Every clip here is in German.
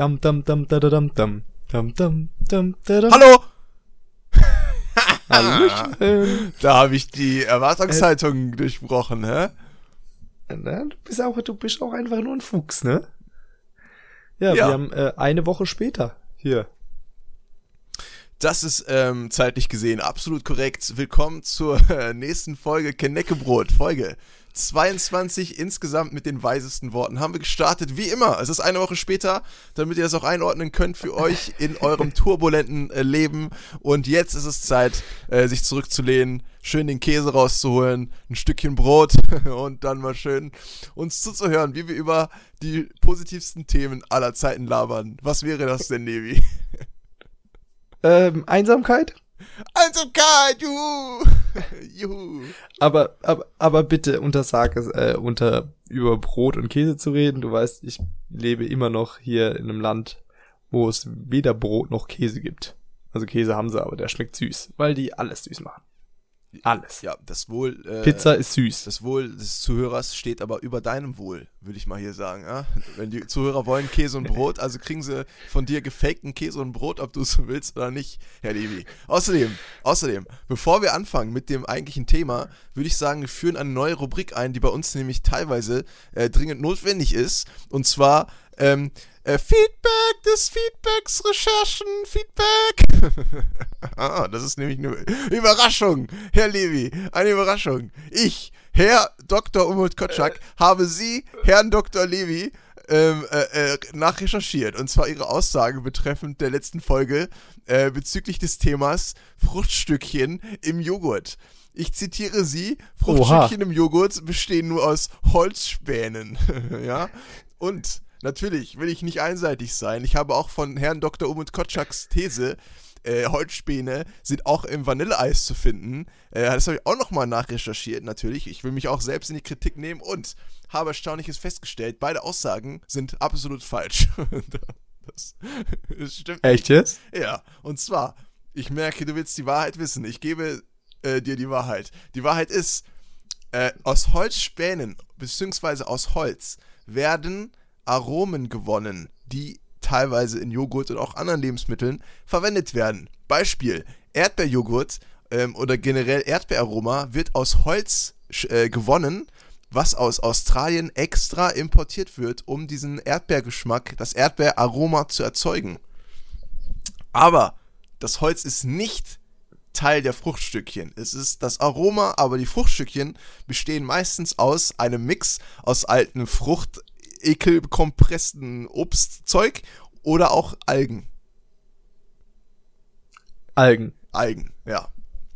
Dam, dam, dam, da, da, dam, dam. Dam, dam, dam, da, dam. Hallo! Hallöchen. Da habe ich die Erwartungshaltung durchbrochen, hä? Na, du bist auch, du bist auch einfach nur ein Fuchs, ne? Ja, Ja. wir haben äh, eine Woche später hier. Das ist ähm, zeitlich gesehen absolut korrekt. Willkommen zur äh, nächsten Folge Keneckebrot. Folge 22 insgesamt mit den weisesten Worten haben wir gestartet. Wie immer, es ist eine Woche später, damit ihr das auch einordnen könnt für euch in eurem turbulenten äh, Leben. Und jetzt ist es Zeit, äh, sich zurückzulehnen, schön den Käse rauszuholen, ein Stückchen Brot und dann mal schön uns zuzuhören, wie wir über die positivsten Themen aller Zeiten labern. Was wäre das denn, Nevi? Ähm, Einsamkeit? Einsamkeit, juhu! juhu! Aber, aber, aber bitte untersag es, äh, unter über Brot und Käse zu reden. Du weißt, ich lebe immer noch hier in einem Land, wo es weder Brot noch Käse gibt. Also Käse haben sie, aber der schmeckt süß, weil die alles süß machen. Alles. Ja, das Wohl. Äh, Pizza ist süß. Das Wohl des Zuhörers steht aber über deinem Wohl, würde ich mal hier sagen. Ja? Wenn die Zuhörer wollen Käse und Brot, also kriegen sie von dir gefakten Käse und Brot, ob du es willst oder nicht, Herr Levi. Außerdem, außerdem, bevor wir anfangen mit dem eigentlichen Thema, würde ich sagen, wir führen eine neue Rubrik ein, die bei uns nämlich teilweise äh, dringend notwendig ist. Und zwar ähm, äh, Feedback des Feedbacks, Recherchen, Feedback. ah, das ist nämlich eine Überraschung, Herr Levi, eine Überraschung. Ich, Herr Dr. Umut Kotschak, habe Sie, Herrn Dr. Levi, ähm, äh, äh, nachrecherchiert. Und zwar Ihre Aussage betreffend der letzten Folge äh, bezüglich des Themas Fruchtstückchen im Joghurt. Ich zitiere Sie, Fruchtstückchen im Joghurt bestehen nur aus Holzspänen. ja, und natürlich will ich nicht einseitig sein. Ich habe auch von Herrn Dr. Umut Kotschaks These äh, Holzspäne sind auch im Vanilleeis zu finden. Äh, das habe ich auch nochmal nachrecherchiert, natürlich. Ich will mich auch selbst in die Kritik nehmen und habe Erstaunliches festgestellt. Beide Aussagen sind absolut falsch. das, das stimmt. Echt jetzt? Ja, und zwar, ich merke, du willst die Wahrheit wissen. Ich gebe äh, dir die Wahrheit. Die Wahrheit ist, äh, aus Holzspänen, beziehungsweise aus Holz, werden Aromen gewonnen, die teilweise in Joghurt und auch anderen Lebensmitteln verwendet werden. Beispiel, Erdbeerjoghurt ähm, oder generell Erdbeeraroma wird aus Holz äh, gewonnen, was aus Australien extra importiert wird, um diesen Erdbeergeschmack, das Erdbeeraroma zu erzeugen. Aber das Holz ist nicht Teil der Fruchtstückchen. Es ist das Aroma, aber die Fruchtstückchen bestehen meistens aus einem Mix aus alten Frucht, ekelkompressten Obstzeug oder auch Algen. Algen. Algen, ja.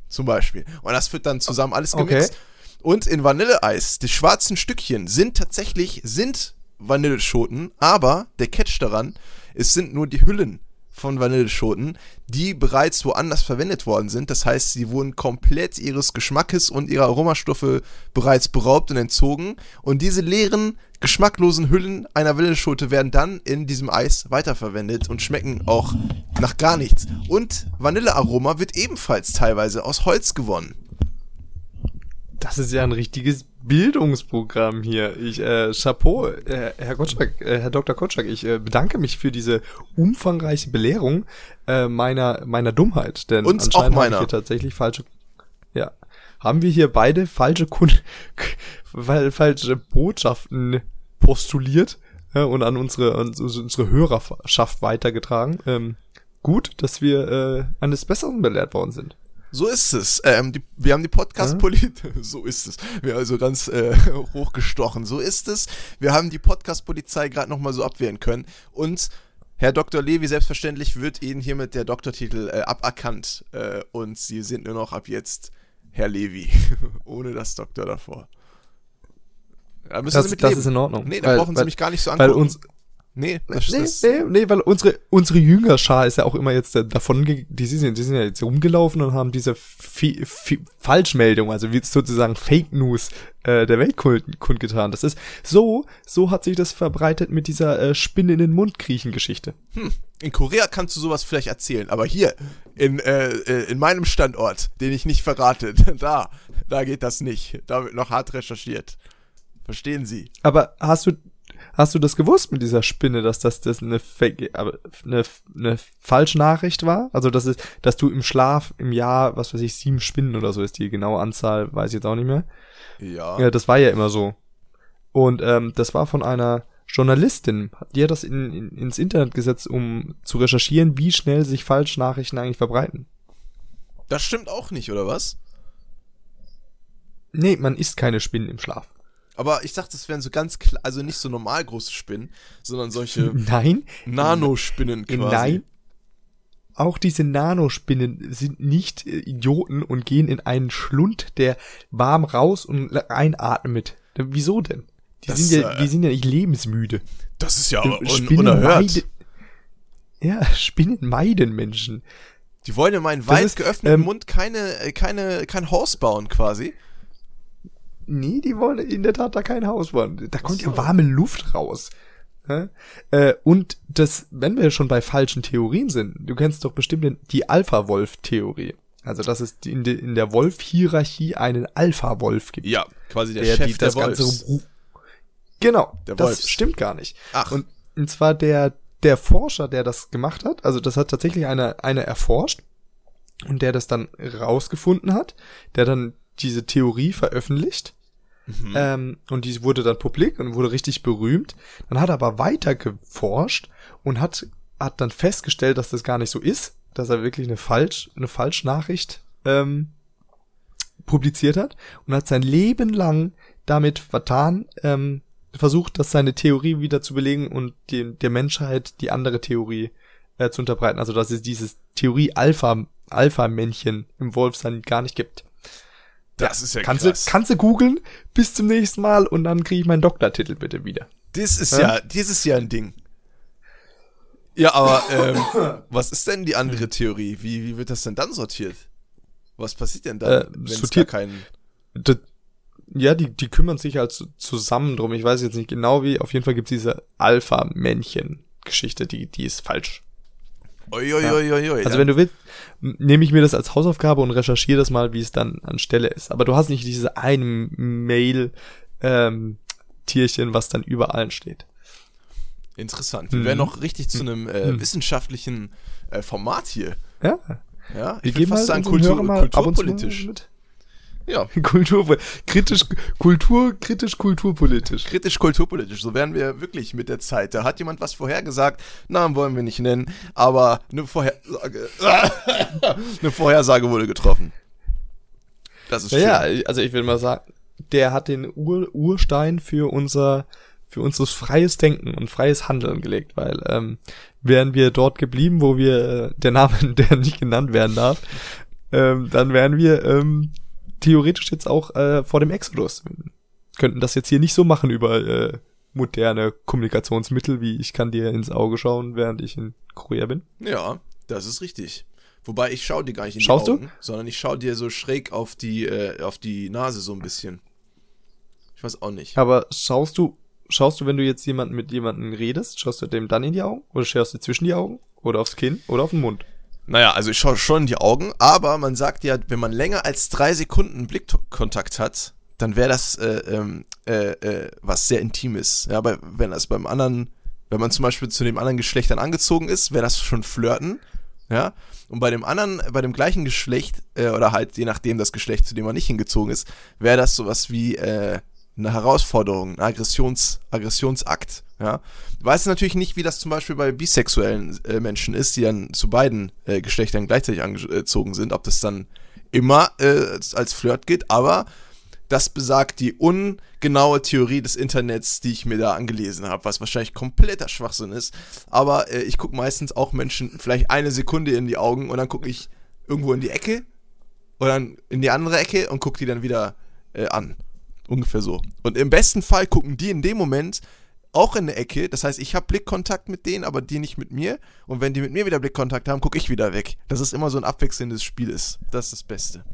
Zum Beispiel. Und das wird dann zusammen alles Okay. gemixt. Und in Vanilleeis, die schwarzen Stückchen sind tatsächlich, sind Vanilleschoten, aber der Catch daran, es sind nur die Hüllen von Vanilleschoten, die bereits woanders verwendet worden sind. Das heißt, sie wurden komplett ihres Geschmackes und ihrer Aromastoffe bereits beraubt und entzogen. Und diese leeren, geschmacklosen Hüllen einer Vanilleschote werden dann in diesem Eis weiterverwendet und schmecken auch nach gar nichts. Und Vanillearoma wird ebenfalls teilweise aus Holz gewonnen. Das ist ja ein richtiges Bildungsprogramm hier. Ich, äh, Chapeau, äh, Herr Kotschak, äh, Herr Dr. Kotschak, ich äh, bedanke mich für diese umfangreiche Belehrung äh, meiner, meiner Dummheit. Denn Uns anscheinend auch habe ich hier tatsächlich falsche, ja, haben wir hier beide falsche Kun falsche Botschaften postuliert äh, und an unsere, an unsere Hörerschaft weitergetragen. Ähm, gut, dass wir äh, eines Besseren belehrt worden sind. So ist es. Ähm, die, wir haben die Podcast-Polizei. So ist es. Wir also ganz äh, hochgestochen. So ist es. Wir haben die Podcast-Polizei gerade nochmal so abwehren können. Und Herr Dr. Levi, selbstverständlich wird Ihnen hiermit der Doktortitel äh, aberkannt. Äh, und Sie sind nur noch ab jetzt Herr Levi. Ohne das Doktor davor. Da müssen Das, Sie mit das leben. ist in Ordnung. Nee, da Weil- brauchen Sie weil- mich gar nicht so Weil angucken. uns, nee, das, nee, das, nee, nee, weil unsere, unsere Jüngerschar ist ja auch immer jetzt äh, davon, die sind, die sind ja jetzt rumgelaufen und haben diese Fi Fi Falschmeldung, also wie sozusagen Fake News äh, der Welt kund, kundgetan. Das ist so, so hat sich das verbreitet mit dieser äh, Spinne in den Mund kriechen Geschichte. In Korea kannst du sowas vielleicht erzählen, aber hier in, äh, äh, in meinem Standort, den ich nicht verrate, da, da geht das nicht. Da wird noch hart recherchiert. Verstehen Sie? Aber hast du, hast du das gewusst mit dieser Spinne, dass das, das eine, eine, eine Falschnachricht war? Also, dass es, dass du im Schlaf im Jahr, was weiß ich, sieben Spinnen oder so ist die genaue Anzahl, weiß ich jetzt auch nicht mehr. Ja. Ja, das war ja immer so. Und ähm, das war von einer Journalistin, die hat das in, in, ins Internet gesetzt, um zu recherchieren, wie schnell sich Falschnachrichten eigentlich verbreiten. Das stimmt auch nicht, oder was? Nee, man isst keine Spinnen im Schlaf. Aber ich dachte, das wären so ganz, also nicht so normal große Spinnen, sondern solche Nein, Nanospinnen quasi. nein. Auch diese Nanospinnen sind nicht äh, Idioten und gehen in einen Schlund, der warm raus und einatmet. Wieso denn? Die Das, sind ja, äh, die sind ja nicht lebensmüde. Das ist ja aber un Spinnen unerhört. meiden- Ja, Spinnen meiden Menschen. Die wollen in meinen weit ist, geöffneten ähm, Mund keine, äh, keine, kein Haus bauen quasi. Nee, die wollen in der Tat da kein Haus bauen. Da kommt so. ja warme Luft raus. Äh, und das, wenn wir schon bei falschen Theorien sind, du kennst doch bestimmt die Alpha-Wolf-Theorie. Also, dass es in, de, in der Wolf-Hierarchie einen Alpha-Wolf gibt. Ja, quasi der, der Chef die, der das Ganze Wolfs. Genau, Der das Wolfs. stimmt gar nicht. Ach. Und, und zwar der, der Forscher, der das gemacht hat, also das hat tatsächlich einer, einer erforscht und der das dann rausgefunden hat, der dann diese Theorie veröffentlicht. Mhm. Ähm, und die wurde dann publik und wurde richtig berühmt. Dann hat er aber weiter geforscht und hat, hat dann festgestellt, dass das gar nicht so ist, dass er wirklich eine falsch, eine Falschnachricht ähm, publiziert hat und hat sein Leben lang damit vertan, ähm, versucht, dass seine Theorie wieder zu belegen und die, der Menschheit die andere Theorie äh, zu unterbreiten. Also dass es dieses Theorie Alpha Alpha Männchen im Wolfsein gar nicht gibt. Das ist ja kannst krass. du kannst du googeln bis zum nächsten Mal und dann kriege ich meinen Doktortitel bitte wieder. Das ist Hä? ja, dieses ja ein Ding. Ja, aber ähm, was ist denn die andere Theorie? Wie, wie wird das denn dann sortiert? Was passiert denn dann, Äh, wenn es gar sortiert- keinen... Das, ja, die, die kümmern sich halt zusammen drum. Ich weiß jetzt nicht genau wie. Auf jeden Fall gibt's diese Alpha-Männchen-Geschichte, die, die ist falsch. Uiuiuiui. Also wenn du willst, nehme ich mir das als Hausaufgabe und recherchiere das mal, wie es dann an Stelle ist. Aber du hast nicht diese eine Mail ähm, Tierchen, was dann überall steht. Interessant. Wir Mhm. wären noch richtig zu einem äh, Mhm. wissenschaftlichen äh, Format hier. Ja, Ja, ich würde fast halt sagen Kultur, Hörern mal ab und zu kulturpolitisch. mit. Ja, Kultur, kritisch, Kultur, kritisch, kulturpolitisch. kritisch kulturpolitisch. So werden wir wirklich mit der Zeit. Da hat jemand was vorhergesagt. Namen wollen wir nicht nennen, aber eine Vorhersage, eine Vorhersage wurde getroffen. Das ist schön. Ja, ja, also ich will mal sagen, der hat den Ur Urstein für unser für unseres freies Denken und freies Handeln gelegt, weil ähm, wären wir dort geblieben, wo wir äh, der Name, der nicht genannt werden darf, ähm, dann wären wir ähm, theoretisch jetzt auch äh, vor dem Exodus. Könnten das jetzt hier nicht so machen über äh, moderne Kommunikationsmittel, wie ich kann dir ins Auge schauen, während ich in Korea bin. Ja, das ist richtig. Wobei ich schau dir gar nicht in Schaust die du? Augen, sondern ich schau dir so schräg auf die, äh, auf die Nase so ein bisschen. Ich weiß auch nicht. Aber schaust du, schaust du, wenn du jetzt jemanden mit jemandem redest, schaust du dem dann in die Augen? Oder schaust du zwischen die Augen? Oder aufs Kinn? Oder auf den Mund? Naja, also ich schaue schon in die Augen, aber man sagt ja, wenn man länger als drei Sekunden Blickkontakt hat, dann wäre das äh, ähm, äh, äh, was sehr Intimes. Ja, aber wenn das beim anderen, wenn man zum Beispiel zu dem anderen Geschlecht dann angezogen ist, wäre das schon Flirten. Ja, und bei dem anderen, bei dem gleichen Geschlecht, äh, oder halt je nachdem das Geschlecht, zu dem man nicht hingezogen ist, wäre das sowas wie äh, eine Herausforderung, ein Aggressions, Aggressionsakt. Ja, weiß natürlich nicht, wie das zum Beispiel bei bisexuellen äh, Menschen ist, die dann zu beiden äh, Geschlechtern gleichzeitig angezogen sind, ob das dann immer äh, als- Flirt geht, aber das besagt die ungenaue Theorie des Internets, die ich mir da angelesen habe, was wahrscheinlich kompletter Schwachsinn ist. Aber äh, ich gucke meistens auch Menschen vielleicht eine Sekunde in die Augen und dann gucke ich irgendwo in die Ecke oder in die andere Ecke und gucke die dann wieder äh, an. Ungefähr so. Und im besten Fall gucken die in dem Moment auch in eine Ecke. Das heißt, ich habe Blickkontakt mit denen, aber die nicht mit mir. Und wenn die mit mir wieder Blickkontakt haben, gucke ich wieder weg. Das ist immer so ein abwechselndes Spiel ist. Das ist das Beste.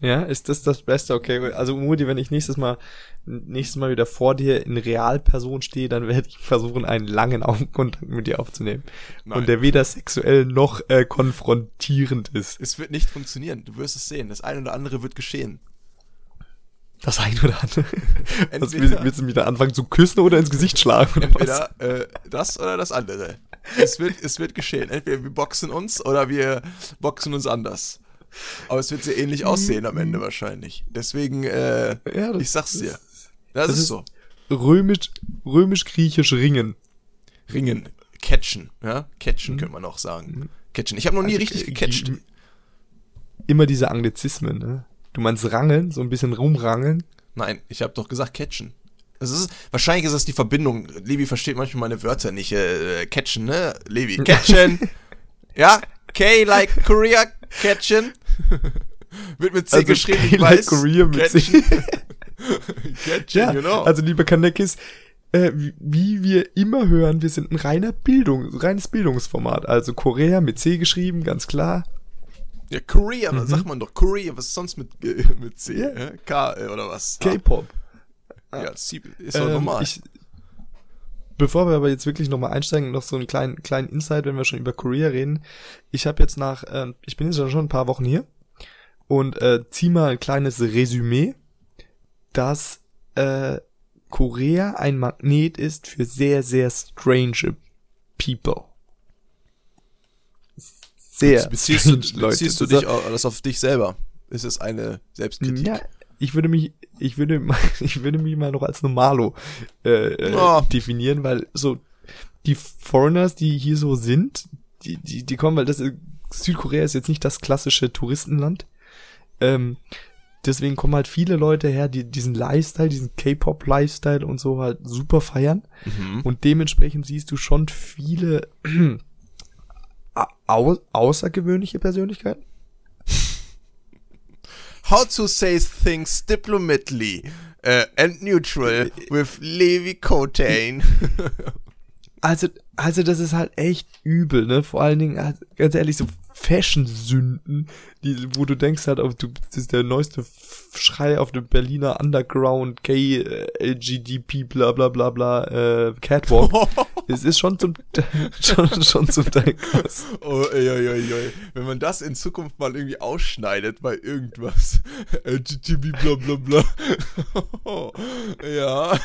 Ja, ist das das Beste? Okay, also Mudi, wenn ich nächstes Mal, nächstes Mal wieder vor dir in Realperson stehe, dann werde ich versuchen, einen langen Augenkontakt mit dir aufzunehmen. Nein. Und der weder sexuell noch äh, konfrontierend ist. Es wird nicht funktionieren. Du wirst es sehen. Das eine oder andere wird geschehen. Das eine oder andere. Was, Entweder- willst, willst du mich da anfangen zu küssen oder ins Gesicht schlagen? Oder? Entweder äh, das oder das andere. Es wird, es wird geschehen. Entweder wir boxen uns oder wir boxen uns anders. Aber es wird sehr ähnlich aussehen am Ende wahrscheinlich. Deswegen, äh, Ja, das- ich sag's dir. das- Das, ist ist- so. Römisch, römisch-griechisch ringen. Ringen, catchen, ja? Mhm. Catchen könnte man auch sagen. Catchen. Ich habe noch nie richtig gecatcht. Immer diese Anglizismen, ne? Du meinst rangeln, so ein bisschen rumrangeln. Nein, ich habe doch gesagt catchen. Ist, wahrscheinlich ist das die Verbindung. Levi versteht manchmal meine Wörter nicht. Äh, catchen, ne? Levi, catchen. ja? K like Korea, catchen. Wird mit C Also geschrieben, K ich like weiß. Korea mit C. catchen. catchen, Ja, genau. also liebe Kanekis, äh, wie- wie wir immer hören, wir sind ein reiner Bildung, reines Bildungsformat. Also Korea mit C geschrieben, ganz klar. Ja, Korea, dann sagt man doch Korea. Was ist sonst mit, äh, mit C? Mhm. Ja. äh? K äh, oder was? K-Pop. Ja, C ist doch Ähm, normal. Ich, bevor wir aber jetzt wirklich nochmal einsteigen, noch so einen kleinen, kleinen Insight, wenn wir schon über Korea reden. Ich habe jetzt nach, ähm, ich bin jetzt ja schon ein paar Wochen hier und äh, zieh mal ein kleines Resümee, dass äh, Korea ein Magnet ist für sehr, sehr strange people. Sehr beziehst du, beziehst du dich au- das auf dich selber? Ist es eine Selbstkritik? ja, ich würde mich, ich würde, mal- ich würde mich mal noch als Normalo äh, äh, Oh. definieren, weil so die Foreigners, die hier so sind, die, die, die kommen, weil das ist- Südkorea ist jetzt nicht das klassische Touristenland. Ähm, deswegen kommen halt viele Leute her, die diesen Lifestyle, diesen K-Pop-Lifestyle und so halt super feiern. Mhm. Und dementsprechend siehst du schon viele au außergewöhnliche Persönlichkeiten. How to say things diplomately uh, and neutral with Levi Cotain. Also, also das ist halt echt übel, ne? Vor allen Dingen, also, ganz ehrlich, so Fashion-Sünden, die, wo du denkst halt, du, das ist der neueste Schrei auf dem Berliner Underground, Gay, äh, LGDP, bla bla bla bla, äh, Catwalk. es ist schon zum, schon, schon zum Teil krass. oh, ey, ey, ey, ey. Wenn man das in Zukunft mal irgendwie ausschneidet bei irgendwas. LGTB bla bla bla. ja.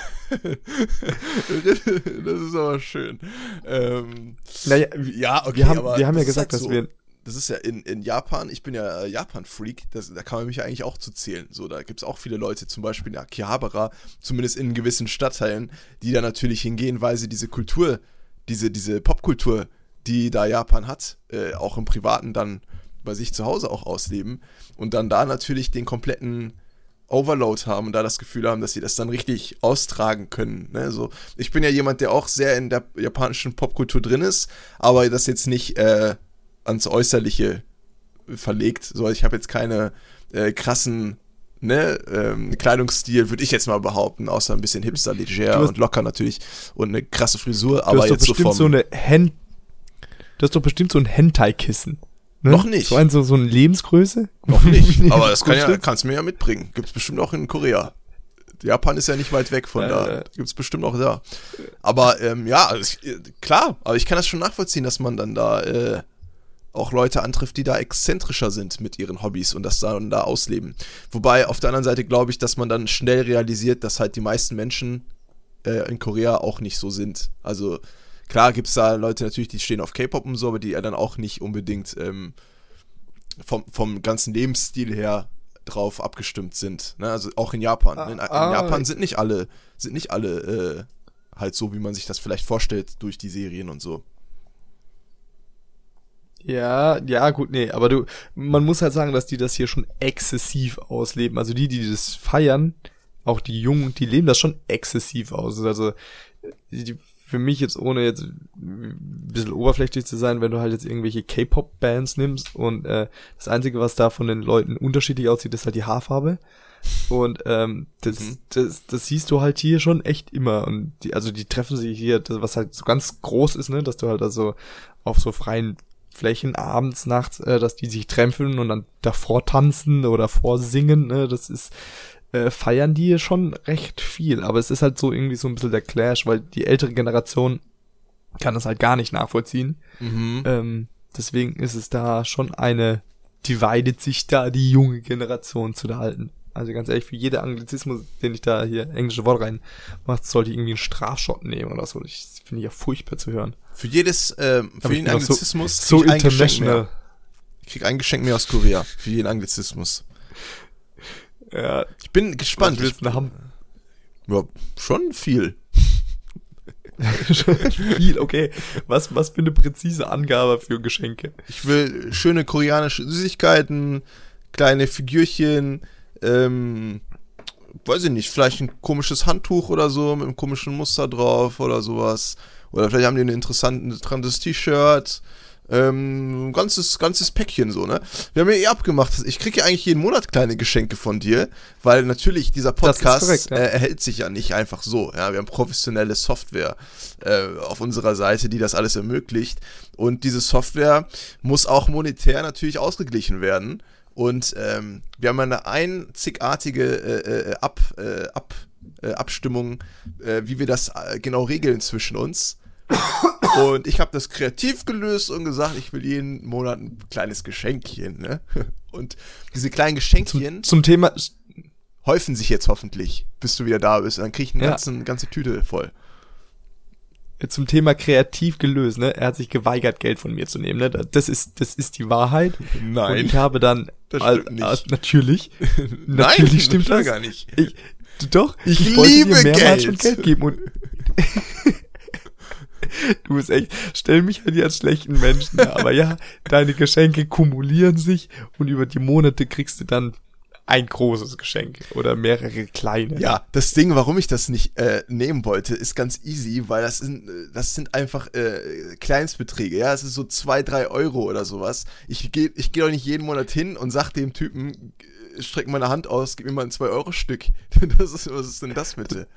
das ist aber schön. Ähm, Naja, ja, okay, wir haben, wir haben ja gesagt, halt dass so. wir, das ist ja in, in Japan, ich bin ja äh, Japan-Freak, da kann man mich ja eigentlich auch zu zählen. So, da gibt es auch viele Leute, zum Beispiel in Akihabara, zumindest in gewissen Stadtteilen, die da natürlich hingehen, weil sie diese Kultur, diese, diese Popkultur, die da Japan hat, äh, auch im Privaten dann bei sich zu Hause auch ausleben und dann da natürlich den kompletten Overload haben und da das Gefühl haben, dass sie das dann richtig austragen können. Ne? So, ich bin ja jemand, der auch sehr in der japanischen Popkultur drin ist, aber das jetzt nicht äh, ans Äußerliche verlegt. So, ich habe jetzt keine äh, krassen ne, ähm, Kleidungsstil, würde ich jetzt mal behaupten, außer ein bisschen hipster, leger und locker natürlich und eine krasse Frisur, du aber hast doch jetzt so vom... so eine Hen, du hast doch bestimmt so ein Hentai-Kissen. Ne? Noch nicht. So ein, so, so eine Lebensgröße? Noch nicht, aber das kann ja, kannst du mir ja mitbringen. Gibt's bestimmt auch in Korea. Japan ist ja nicht weit weg von Äh, da. äh. Gibt's bestimmt auch da. Aber ähm, ja, also ich, äh, klar, aber ich kann das schon nachvollziehen, dass man dann da äh, auch Leute antrifft, die da exzentrischer sind mit ihren Hobbys und das dann da ausleben. Wobei auf der anderen Seite glaube ich, dass man dann schnell realisiert, dass halt die meisten Menschen äh, in Korea auch nicht so sind. Also klar gibt's da Leute natürlich, die stehen auf K-Pop und so, aber die ja dann auch nicht unbedingt ähm, vom, vom ganzen Lebensstil her drauf abgestimmt sind. Ne? Also auch in Japan. ne? In, in Ah, ah. Japan sind nicht alle, sind nicht alle äh, halt so, wie man sich das vielleicht vorstellt durch die Serien und so. Ja, ja, gut, nee, aber du, man muss halt sagen, dass die das hier schon exzessiv ausleben. Also die, die das feiern, auch die Jungen, die leben das schon exzessiv aus. Also die, die- für mich jetzt, ohne jetzt ein bisschen oberflächlich zu sein, wenn du halt jetzt irgendwelche K-Pop-Bands nimmst und äh, das Einzige, was da von den Leuten unterschiedlich aussieht, ist halt die Haarfarbe. Und ähm, das, Mhm. das, das siehst du halt hier schon echt immer. Und die, also die treffen sich hier, das, was halt so ganz groß ist, ne, dass du halt also auf so freien Flächen abends, nachts, äh, dass die sich treffen und dann davor tanzen oder vorsingen, ne, das ist, äh, feiern die schon recht viel. Aber es ist halt so irgendwie so ein bisschen der Clash, weil die ältere Generation kann das halt gar nicht nachvollziehen. Mhm. Ähm, deswegen ist es da schon eine, dividet sich da die junge Generation zu der alten. Also ganz ehrlich, für jede Anglizismus, den ich da hier englische Wort rein macht, sollte ich irgendwie einen Strafschott nehmen oder so. Das finde ich ja furchtbar zu hören. Für jedes, ähm, für jeden so- Anglizismus So krieg ich international. Ich krieg ein Geschenk mehr aus Korea. Für jeden Anglizismus. Ja, Ich bin gespannt. was willst du haben? Ja, schon viel. Viel, okay. Was, was für eine präzise Angabe für Geschenke. Ich will schöne koreanische Süßigkeiten, kleine Figürchen, ähm, weiß ich nicht, vielleicht ein komisches Handtuch oder so mit einem komischen Muster drauf oder sowas. Oder vielleicht haben die ein interessantes T-Shirt. Ähm, ein ganzes, ganzes Päckchen so, ne? Wir haben ja eh abgemacht, ich kriege ja eigentlich jeden Monat kleine Geschenke von dir, weil natürlich dieser Podcast korrekt, ja. äh, erhält sich ja nicht einfach so. Ja? Wir haben professionelle Software äh, auf unserer Seite, die das alles ermöglicht. Und diese Software muss auch monetär natürlich ausgeglichen werden. Und ähm, wir haben eine einzigartige äh, äh, Ab, äh, Ab, äh, Abstimmung, äh, wie wir das äh, genau regeln zwischen uns. Und ich habe das kreativ gelöst und gesagt, ich will jeden Monat ein kleines Geschenkchen. Ne? Und diese kleinen Geschenkchen Zum Thema, häufen sich jetzt hoffentlich, bis du wieder da bist. Und dann krieg ich eine Ja. ganze, ganze Tüte voll. Zum Thema kreativ gelöst, ne? Er hat sich geweigert, Geld von mir zu nehmen, ne? Das ist, das ist die Wahrheit. Und ich habe dann, Das stimmt nicht. al- natürlich, Nein, natürlich stimmt das gar nicht. Ich, doch, Ich wollte liebe dir mehrmals Geld. schon Geld geben und du bist echt, stell mich halt hier als schlechten Menschen, dar, aber ja, deine Geschenke kumulieren sich und über die Monate kriegst du dann ein großes Geschenk oder mehrere kleine. Ja, das Ding, warum ich das nicht äh, nehmen wollte, ist ganz easy, weil das sind, äh, das sind einfach äh, Kleinstbeträge, ja, es ist so zwei, drei Euro oder sowas. Ich gehe ich geh doch nicht jeden Monat hin und sag dem Typen, äh, streck meine Hand aus, gib mir mal ein 2-Euro-Stück. Das ist, was ist denn das bitte?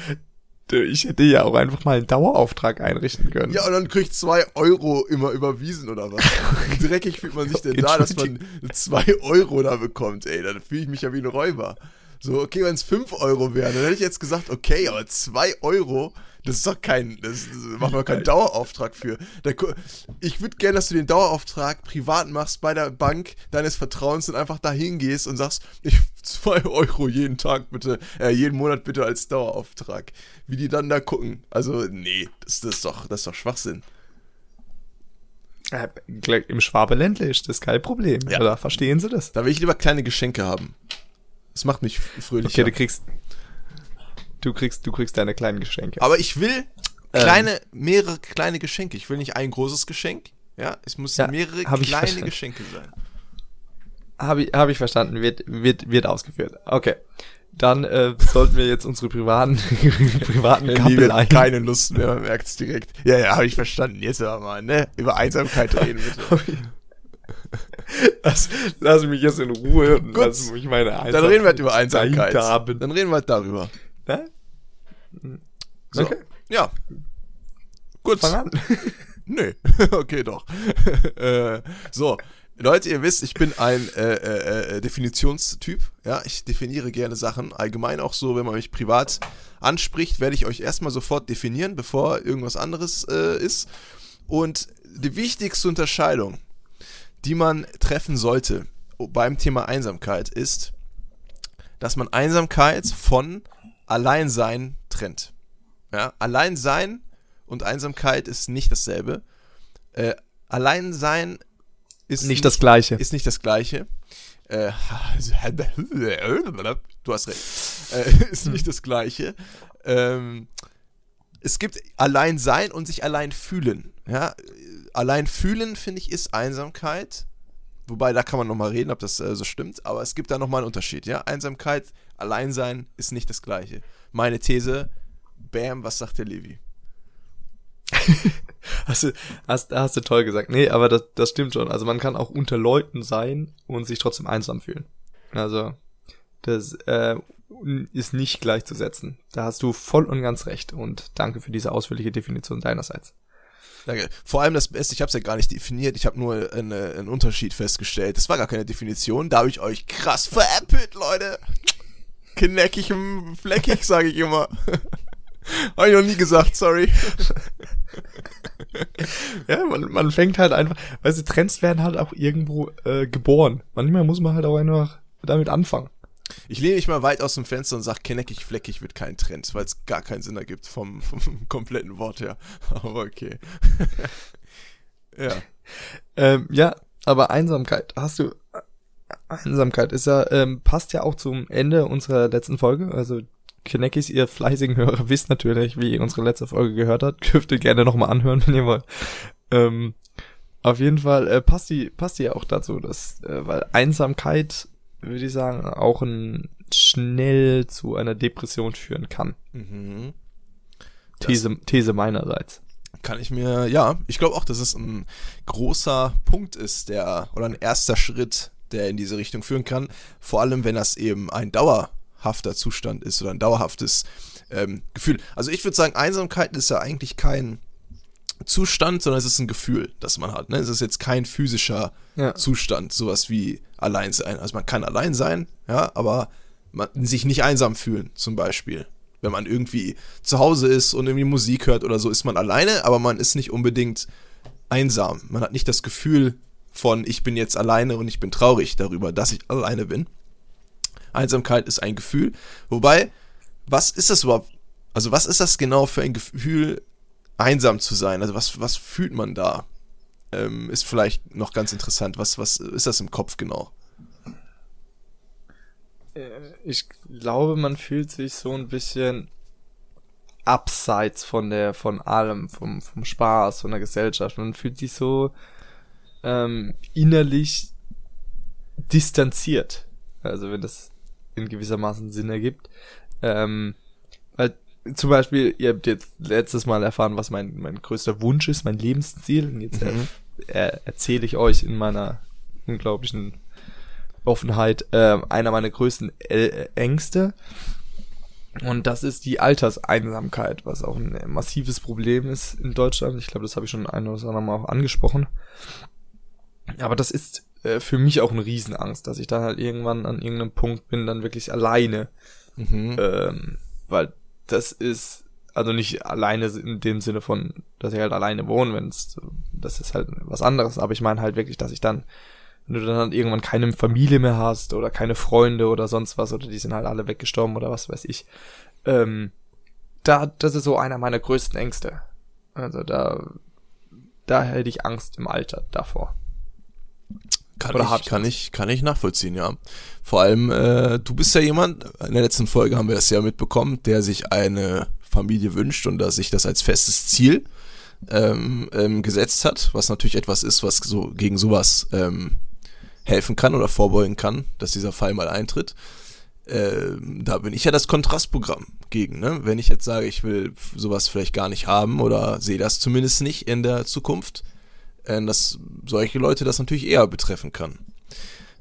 Ich hätte ja auch einfach mal einen Dauerauftrag einrichten können. Ja, und dann krieg ich 2 Euro immer überwiesen oder was? Wie dreckig fühlt man sich denn da, dass man 2 Euro da bekommt, ey? Dann fühle ich mich ja wie ein Räuber. So, okay, wenn es 5 Euro wären, dann hätte ich jetzt gesagt, okay, aber 2 Euro, das ist doch kein, das, macht man keinen Dauerauftrag für. Ich würde gerne, dass du den Dauerauftrag privat machst bei der Bank deines Vertrauens und einfach da hingehst und sagst, ich 2 Euro jeden Tag bitte, äh, jeden Monat bitte als Dauerauftrag. Wie die dann da gucken. Also, nee, das, das, ist, doch, das ist doch Schwachsinn. Äh, Im Schwabeländle ist das kein Problem. Ja. Oder verstehen Sie das? Da will ich lieber kleine Geschenke haben. Das macht mich fröhlich. Okay, du kriegst, du kriegst, du kriegst deine kleinen Geschenke. Aber ich will kleine, mehrere kleine Geschenke. Ich will nicht ein großes Geschenk. Ja, es muss Ja, mehrere kleine. Geschenke sein. Habe ich, hab ich verstanden, wird, wird, wird ausgeführt. Okay. Dann äh, sollten wir jetzt unsere privaten, privaten Kappel ein. keine Lust mehr, man merkt es direkt. Ja, ja, habe ich verstanden. Jetzt aber mal, ne? Über Einsamkeit reden, bitte. Lass, lass mich jetzt in Ruhe und Gut. lass mich meine Dann reden wir halt über Einsamkeit. Dann reden wir halt darüber. Ne? So. Okay. Ja. Gut. Fang an. Nö, okay, doch. äh, so, Leute, ihr wisst, ich bin ein äh, äh, äh, Definitionstyp. Ja, ich definiere gerne Sachen. Allgemein auch so, wenn man mich privat anspricht, werde ich euch erstmal sofort definieren, bevor irgendwas anderes äh, ist. Und die wichtigste Unterscheidung, die man treffen sollte beim Thema Einsamkeit, ist, dass man Einsamkeit von Alleinsein trennt. Ja, Alleinsein und Einsamkeit ist nicht dasselbe. Äh, Alleinsein ist Nicht das Gleiche. Ist nicht das Gleiche. Äh, du hast recht. Äh, ist nicht das Gleiche. Ähm, es gibt Alleinsein und sich allein fühlen. Ja? Allein fühlen, finde ich, ist Einsamkeit. Wobei, da kann man nochmal reden, ob das äh, so stimmt. Aber es gibt da nochmal einen Unterschied. Ja? Einsamkeit, Alleinsein ist nicht das Gleiche. Meine These, bam, was sagt der Levi? Hast du, hast, hast du toll gesagt. Nee, aber das, das stimmt schon. Also man kann auch unter Leuten sein und sich trotzdem einsam fühlen. Also das äh, ist nicht gleichzusetzen. Da hast du voll und ganz recht. Und danke für diese ausführliche Definition deinerseits. Danke. Vor allem das Beste, ich habe es ja gar nicht definiert, ich habe nur eine, einen Unterschied festgestellt. Das war gar keine Definition, da habe ich euch krass veräppelt, Leute. Kneckig, und fleckig, sage ich immer. habe ich noch nie gesagt, sorry. Ja, man, man fängt halt einfach, weißt du, Trends werden halt auch irgendwo äh, geboren. Manchmal muss man halt auch einfach damit anfangen. Ich lehne mich mal weit aus dem Fenster und sage, kneckig, fleckig wird kein Trend, weil es gar keinen Sinn ergibt vom, vom kompletten Wort her. Aber okay. ja. Ähm, ja, aber Einsamkeit, hast du. Einsamkeit ist ja, ähm, passt ja auch zum Ende unserer letzten Folge. Also Kneckis, ihr fleißigen Hörer, wisst natürlich, wie ihr unsere letzte Folge gehört habt. Dürft ihr gerne nochmal anhören, wenn ihr wollt. Ähm, auf jeden Fall äh, passt die, passt die ja auch dazu, dass, äh, weil Einsamkeit, würde ich sagen, auch ein schnell zu einer Depression führen kann. Mhm. These, These meinerseits. Kann ich mir, ja, ich glaube auch, dass es ein großer Punkt ist, der, oder ein erster Schritt, der in diese Richtung führen kann. Vor allem, wenn das eben ein dauerhafter Zustand ist oder ein dauerhaftes ähm, Gefühl. Also ich würde sagen, Einsamkeit ist ja eigentlich kein Zustand, sondern es ist ein Gefühl, das man hat. Ne? Es ist jetzt kein physischer ja. Zustand, sowas wie allein sein. Also man kann allein sein, ja, aber man, sich nicht einsam fühlen, zum Beispiel. Wenn man irgendwie zu Hause ist und irgendwie Musik hört oder so, ist man alleine, aber man ist nicht unbedingt einsam. Man hat nicht das Gefühl von, ich bin jetzt alleine und ich bin traurig darüber, dass ich alleine bin. Einsamkeit ist ein Gefühl. Wobei, was ist das überhaupt? Also, was ist das genau für ein Gefühl, einsam zu sein? Also, was, was fühlt man da? Ähm, ist vielleicht noch ganz interessant. Was, was ist das im Kopf genau? Äh, ich glaube, man fühlt sich so ein bisschen abseits von der, von allem, vom, vom Spaß, von der Gesellschaft. Man fühlt sich so ähm, innerlich distanziert. Also wenn das in gewissermaßen Sinn ergibt. Ähm, weil zum Beispiel, ihr habt jetzt letztes Mal erfahren, was mein, mein größter Wunsch ist, mein Lebensziel. Und jetzt mhm. er, erzähle ich euch in meiner unglaublichen Offenheit äh, einer meiner größten Ängste. Und das ist die Alterseinsamkeit, was auch ein massives Problem ist in Deutschland. Ich glaube, das habe ich schon ein oder andere Mal auch angesprochen. Aber das ist äh, für mich auch eine Riesenangst, dass ich dann halt irgendwann an irgendeinem Punkt bin, dann wirklich alleine. Mhm. Ähm, weil das ist, also nicht alleine in dem Sinne von, dass ich halt alleine wohne, wenn es, das ist halt was anderes, aber ich meine halt wirklich, dass ich dann, wenn du dann halt irgendwann keine Familie mehr hast oder keine Freunde oder sonst was, oder die sind halt alle weggestorben oder was weiß ich, ähm, da, das ist so einer meiner größten Ängste. Also da, da hätte ich Angst im Alter davor. Kann Oder ich, kann ich, kann ich nachvollziehen, ja. Vor allem, äh, du bist ja jemand, in der letzten Folge haben wir das ja mitbekommen, der sich eine Familie wünscht und da sich das als festes Ziel ähm, ähm, gesetzt hat, was natürlich etwas ist, was so gegen sowas ähm, helfen kann oder vorbeugen kann, dass dieser Fall mal eintritt. Ähm, da bin ich ja das Kontrastprogramm gegen. Ne? Wenn ich jetzt sage, ich will sowas vielleicht gar nicht haben oder sehe das zumindest nicht in der Zukunft, äh, dass solche Leute das natürlich eher betreffen kann.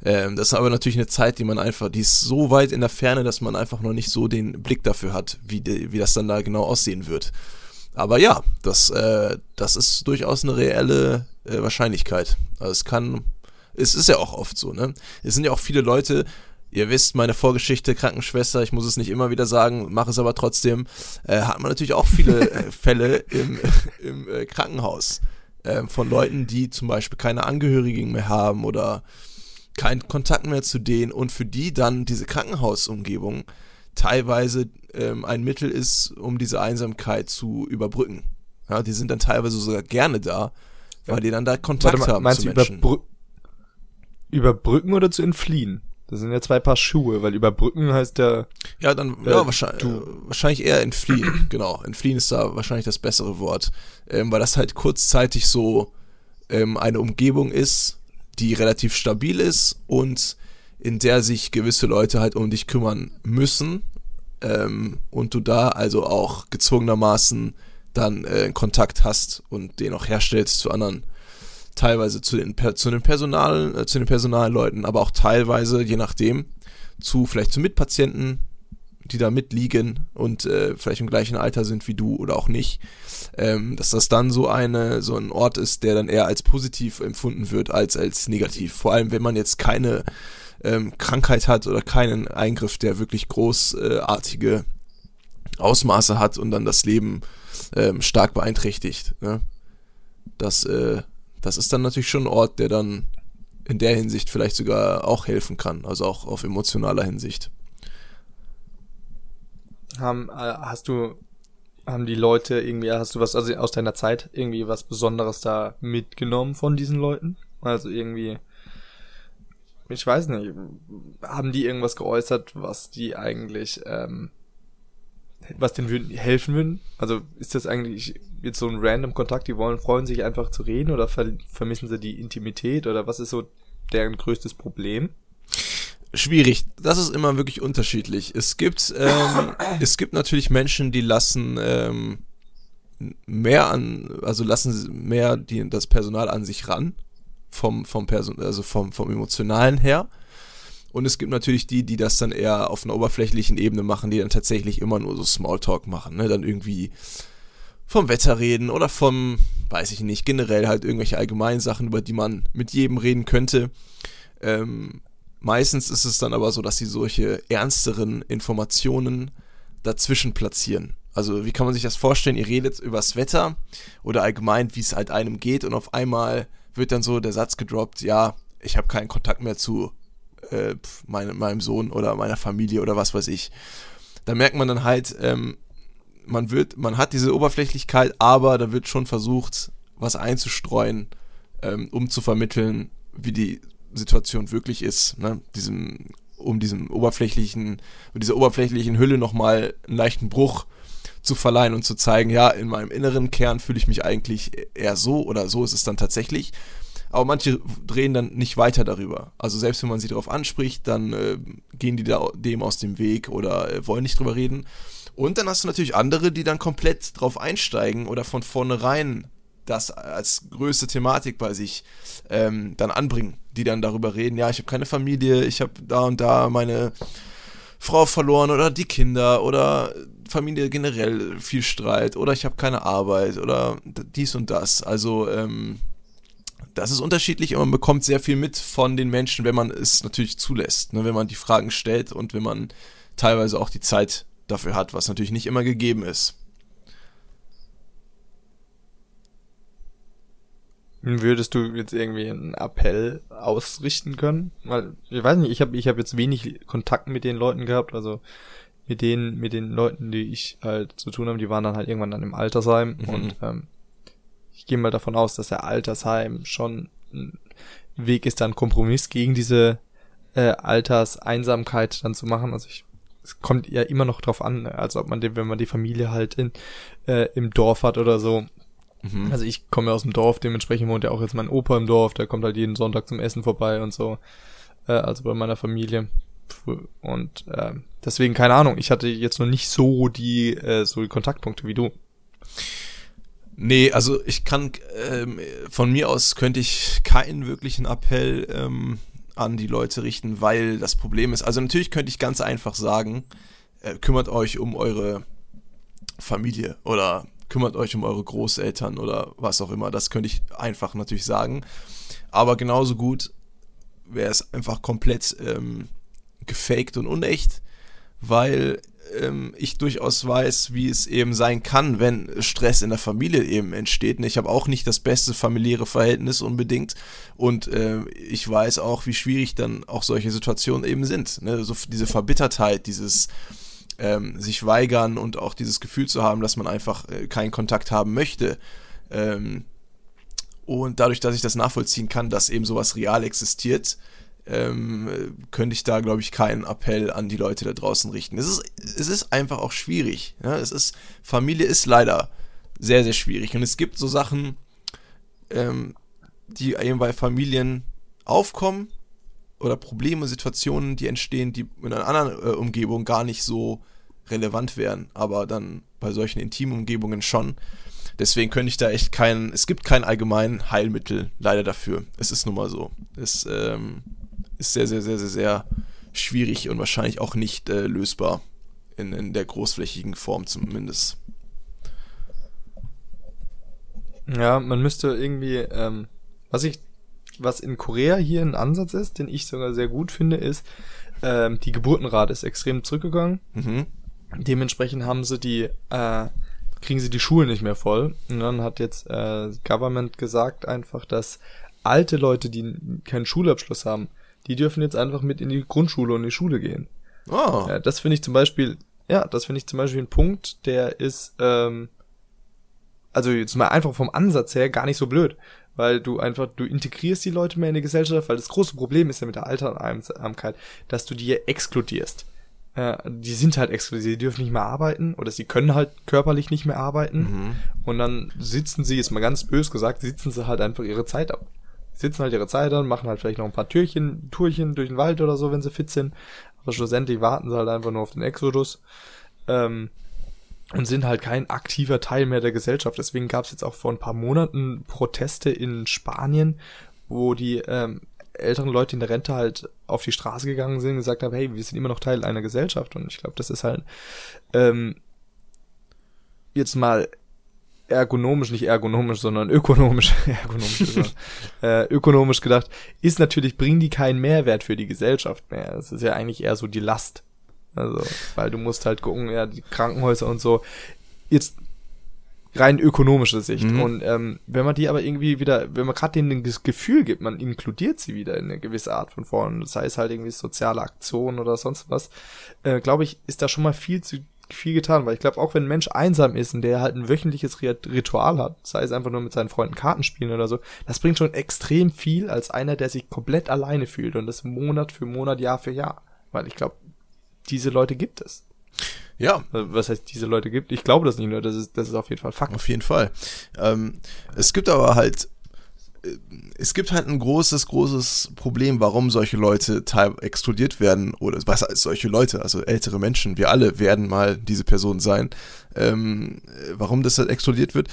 Ähm, das ist aber natürlich eine Zeit, die man einfach, die ist so weit in der Ferne, dass man einfach noch nicht so den Blick dafür hat, wie, wie das dann da genau aussehen wird. Aber ja, das, äh, das ist durchaus eine reelle äh, Wahrscheinlichkeit. Also es kann, es ist ja auch oft so, ne? Es sind ja auch viele Leute, ihr wisst, meine Vorgeschichte, Krankenschwester, ich muss es nicht immer wieder sagen, mache es aber trotzdem, äh, hat man natürlich auch viele äh, Fälle im, im äh, Krankenhaus äh, von Leuten, die zum Beispiel keine Angehörigen mehr haben oder keinen Kontakt mehr zu denen und für die dann diese Krankenhausumgebung teilweise ähm, ein Mittel ist, um diese Einsamkeit zu überbrücken. Ja, die sind dann teilweise sogar gerne da, weil ja. die dann da Kontakt Warte, haben meinst zu Menschen. Überbrü überbrücken oder zu entfliehen? Das sind ja zwei Paar Schuhe, weil überbrücken heißt ja. Ja, dann äh, ja, wahrscheinlich, wahrscheinlich eher entfliehen. genau, entfliehen ist da wahrscheinlich das bessere Wort, ähm, weil das halt kurzzeitig so ähm, eine Umgebung ist, die relativ stabil ist und in der sich gewisse Leute halt um dich kümmern müssen ähm, und du da also auch gezwungenermaßen dann äh, Kontakt hast und den auch herstellst zu anderen teilweise zu den, zu den Personal, äh, zu den Personalleuten, aber auch teilweise, je nachdem, zu vielleicht zu Mitpatienten, die da mitliegen und äh, vielleicht im gleichen Alter sind wie du oder auch nicht, ähm, dass das dann so eine so ein Ort ist, der dann eher als positiv empfunden wird als als negativ. Vor allem, wenn man jetzt keine ähm, Krankheit hat oder keinen Eingriff, der wirklich großartige Ausmaße hat und dann das Leben ähm, stark beeinträchtigt. Ne? Das äh, das ist dann natürlich schon ein Ort, der dann in der Hinsicht vielleicht sogar auch helfen kann, also auch auf emotionaler Hinsicht. Haben, äh, hast du, haben die Leute irgendwie, hast du was also aus deiner Zeit irgendwie was Besonderes da mitgenommen von diesen Leuten? Also irgendwie, ich weiß nicht, haben die irgendwas geäußert, was die eigentlich, ähm, was denen helfen würden? Also ist das eigentlich jetzt so ein random Kontakt, die wollen, freuen sich einfach zu reden oder ver vermissen sie die Intimität oder was ist so deren größtes Problem? Schwierig. Das ist immer wirklich unterschiedlich. Es gibt, ähm, es gibt natürlich Menschen, die lassen ähm, mehr an, also lassen mehr die, das Personal an sich ran vom vom Person, also vom vom emotionalen her. Und es gibt natürlich die, die das dann eher auf einer oberflächlichen Ebene machen, die dann tatsächlich immer nur so Smalltalk machen, ne? Dann irgendwie vom Wetter reden oder vom, weiß ich nicht, generell halt irgendwelche allgemeinen Sachen, über die man mit jedem reden könnte. Ähm, Meistens ist es dann aber so, dass sie solche ernsteren Informationen dazwischen platzieren. Also wie kann man sich das vorstellen? Ihr redet übers Wetter oder allgemein, wie es halt einem geht und auf einmal wird dann so der Satz gedroppt, ja, ich habe keinen Kontakt mehr zu äh, meinem, meinem Sohn oder meiner Familie oder was weiß ich. Da merkt man dann halt, ähm, man wird, man hat diese Oberflächlichkeit, aber da wird schon versucht, was einzustreuen, ähm, um zu vermitteln, wie die Situation wirklich ist, ne? diesem, um diesem oberflächlichen, um dieser oberflächlichen Hülle nochmal einen leichten Bruch zu verleihen und zu zeigen, ja, in meinem inneren Kern fühle ich mich eigentlich eher so oder so ist es dann tatsächlich. Aber manche drehen dann nicht weiter darüber. Also selbst wenn man sie darauf anspricht, dann äh, gehen die da dem aus dem Weg oder äh, wollen nicht drüber reden. Und dann hast du natürlich andere, die dann komplett drauf einsteigen oder von vornherein das als größte Thematik bei sich ähm, dann anbringen, die dann darüber reden, ja, ich habe keine Familie, ich habe da und da meine Frau verloren oder die Kinder oder Familie generell viel Streit oder ich habe keine Arbeit oder dies und das. Also ähm, das ist unterschiedlich und man bekommt sehr viel mit von den Menschen, wenn man es natürlich zulässt, ne? wenn man die Fragen stellt und wenn man teilweise auch die Zeit dafür hat, was natürlich nicht immer gegeben ist. Würdest du jetzt irgendwie einen Appell ausrichten können? Weil, ich weiß nicht, ich habe ich hab jetzt wenig Kontakt mit den Leuten gehabt, also mit den, mit den Leuten, die ich halt zu tun habe, die waren dann halt irgendwann dann im Altersheim mhm. und ähm, ich gehe mal davon aus, dass der Altersheim schon ein Weg ist, dann Kompromiss gegen diese äh, Alterseinsamkeit dann zu machen. Also ich, es kommt ja immer noch drauf an, also ob man den, wenn man die Familie halt in, äh, im Dorf hat oder so, Mhm. Also ich komme ja aus dem Dorf, dementsprechend wohnt ja auch jetzt mein Opa im Dorf, der kommt halt jeden Sonntag zum Essen vorbei und so. Äh, also bei meiner Familie. Und äh, deswegen, keine Ahnung, ich hatte jetzt noch nicht so die, äh, so die Kontaktpunkte wie du. Nee, also ich kann, ähm, von mir aus könnte ich keinen wirklichen Appell ähm, an die Leute richten, weil das Problem ist, also natürlich könnte ich ganz einfach sagen, äh, kümmert euch um eure Familie oder kümmert euch um eure Großeltern oder was auch immer. Das könnte ich einfach natürlich sagen. Aber genauso gut wäre es einfach komplett ähm, gefaked und unecht, weil ähm, ich durchaus weiß, wie es eben sein kann, wenn Stress in der Familie eben entsteht. Ich habe auch nicht das beste familiäre Verhältnis unbedingt. Und äh, ich weiß auch, wie schwierig dann auch solche Situationen eben sind. Ne? So diese Verbittertheit, dieses ähm, sich weigern und auch dieses Gefühl zu haben, dass man einfach äh, keinen Kontakt haben möchte. Ähm, und dadurch, dass ich das nachvollziehen kann, dass eben sowas real existiert, ähm, könnte ich da, glaube ich, keinen Appell an die Leute da draußen richten. Es ist, es ist einfach auch schwierig. Ja? Es ist, Familie ist leider sehr, sehr schwierig. Und es gibt so Sachen, ähm, die eben bei Familien aufkommen, oder Probleme, Situationen, die entstehen, die in einer anderen äh, Umgebung gar nicht so relevant wären, aber dann bei solchen intimen Umgebungen schon. Deswegen könnte ich da echt keinen, es gibt kein allgemein Heilmittel leider dafür. Es ist nun mal so. Es ähm, ist sehr, sehr, sehr, sehr, sehr schwierig und wahrscheinlich auch nicht äh, lösbar. In, in der großflächigen Form zumindest. Ja, man müsste irgendwie, ähm, was ich was in Korea hier ein Ansatz ist, den ich sogar sehr gut finde, ist, ähm, die Geburtenrate ist extrem zurückgegangen. Mhm. Dementsprechend haben sie die, äh, kriegen sie die Schulen nicht mehr voll. Und dann hat jetzt äh, Government gesagt einfach, dass alte Leute, die keinen Schulabschluss haben, die dürfen jetzt einfach mit in die Grundschule und in die Schule gehen. Oh. Ja, das finde ich zum Beispiel Ja, das finde ich zum Beispiel ein Punkt, der ist, ähm, also jetzt mal einfach vom Ansatz her gar nicht so blöd, weil du einfach, du integrierst die Leute mehr in die Gesellschaft, weil das große Problem ist ja mit der Altersamkeit, dass du die exkludierst. Äh, die sind halt exklusiv, die dürfen nicht mehr arbeiten oder sie können halt körperlich nicht mehr arbeiten mhm. und dann sitzen sie, jetzt mal ganz bös gesagt, sitzen sie halt einfach ihre Zeit ab. Sitzen halt ihre Zeit an, machen halt vielleicht noch ein paar Türchen, Tourchen durch den Wald oder so, wenn sie fit sind, aber schlussendlich warten sie halt einfach nur auf den Exodus. Ähm, und sind halt kein aktiver Teil mehr der Gesellschaft. Deswegen gab es jetzt auch vor ein paar Monaten Proteste in Spanien, wo die ähm, älteren Leute in der Rente halt auf die Straße gegangen sind und gesagt haben, hey, wir sind immer noch Teil einer Gesellschaft. Und ich glaube, das ist halt ähm, jetzt mal ergonomisch, nicht ergonomisch, sondern ökonomisch, ergonomisch gesagt, äh, ökonomisch gedacht, ist natürlich, bringen die keinen Mehrwert für die Gesellschaft mehr. Es ist ja eigentlich eher so die Last also, weil du musst halt gucken, ja, die Krankenhäuser und so. Jetzt rein ökonomische Sicht. Mhm. Und ähm, wenn man die aber irgendwie wieder, wenn man gerade denen das Gefühl gibt, man inkludiert sie wieder in eine gewisse Art von Form, das heißt halt irgendwie soziale Aktionen oder sonst was, äh, glaube ich, ist da schon mal viel zu viel getan, weil ich glaube, auch wenn ein Mensch einsam ist und der halt ein wöchentliches Ritual hat, sei es einfach nur mit seinen Freunden Karten spielen oder so, das bringt schon extrem viel als einer, der sich komplett alleine fühlt und das Monat für Monat, Jahr für Jahr. Weil ich glaube, diese Leute gibt es. Ja. Äh, was heißt, diese Leute gibt? Ich glaube das nicht nur, das ist, das ist auf jeden Fall Fakt. Auf jeden Fall. Ähm, es gibt aber halt, äh, es gibt halt ein großes, großes Problem, warum solche Leute exkludiert werden, oder was heißt solche Leute, also ältere Menschen, wir alle werden mal diese Person sein, ähm, warum das halt exkludiert wird,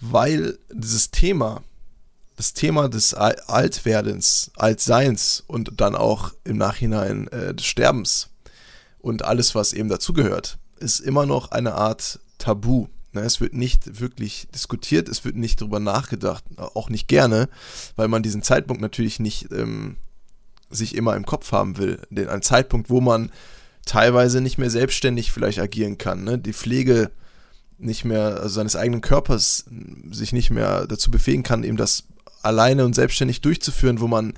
weil dieses Thema, das Thema des Altwerdens, Altseins und dann auch im Nachhinein äh, des Sterbens und alles, was eben dazugehört, ist immer noch eine Art Tabu. Ne, es wird nicht wirklich diskutiert, es wird nicht darüber nachgedacht, auch nicht gerne, weil man diesen Zeitpunkt natürlich nicht ähm, sich immer im Kopf haben will. Den, ein Zeitpunkt, wo man teilweise nicht mehr selbstständig vielleicht agieren kann. Ne? Die Pflege nicht mehr, also seines eigenen Körpers sich nicht mehr dazu befähigen kann, eben das alleine und selbstständig durchzuführen, wo man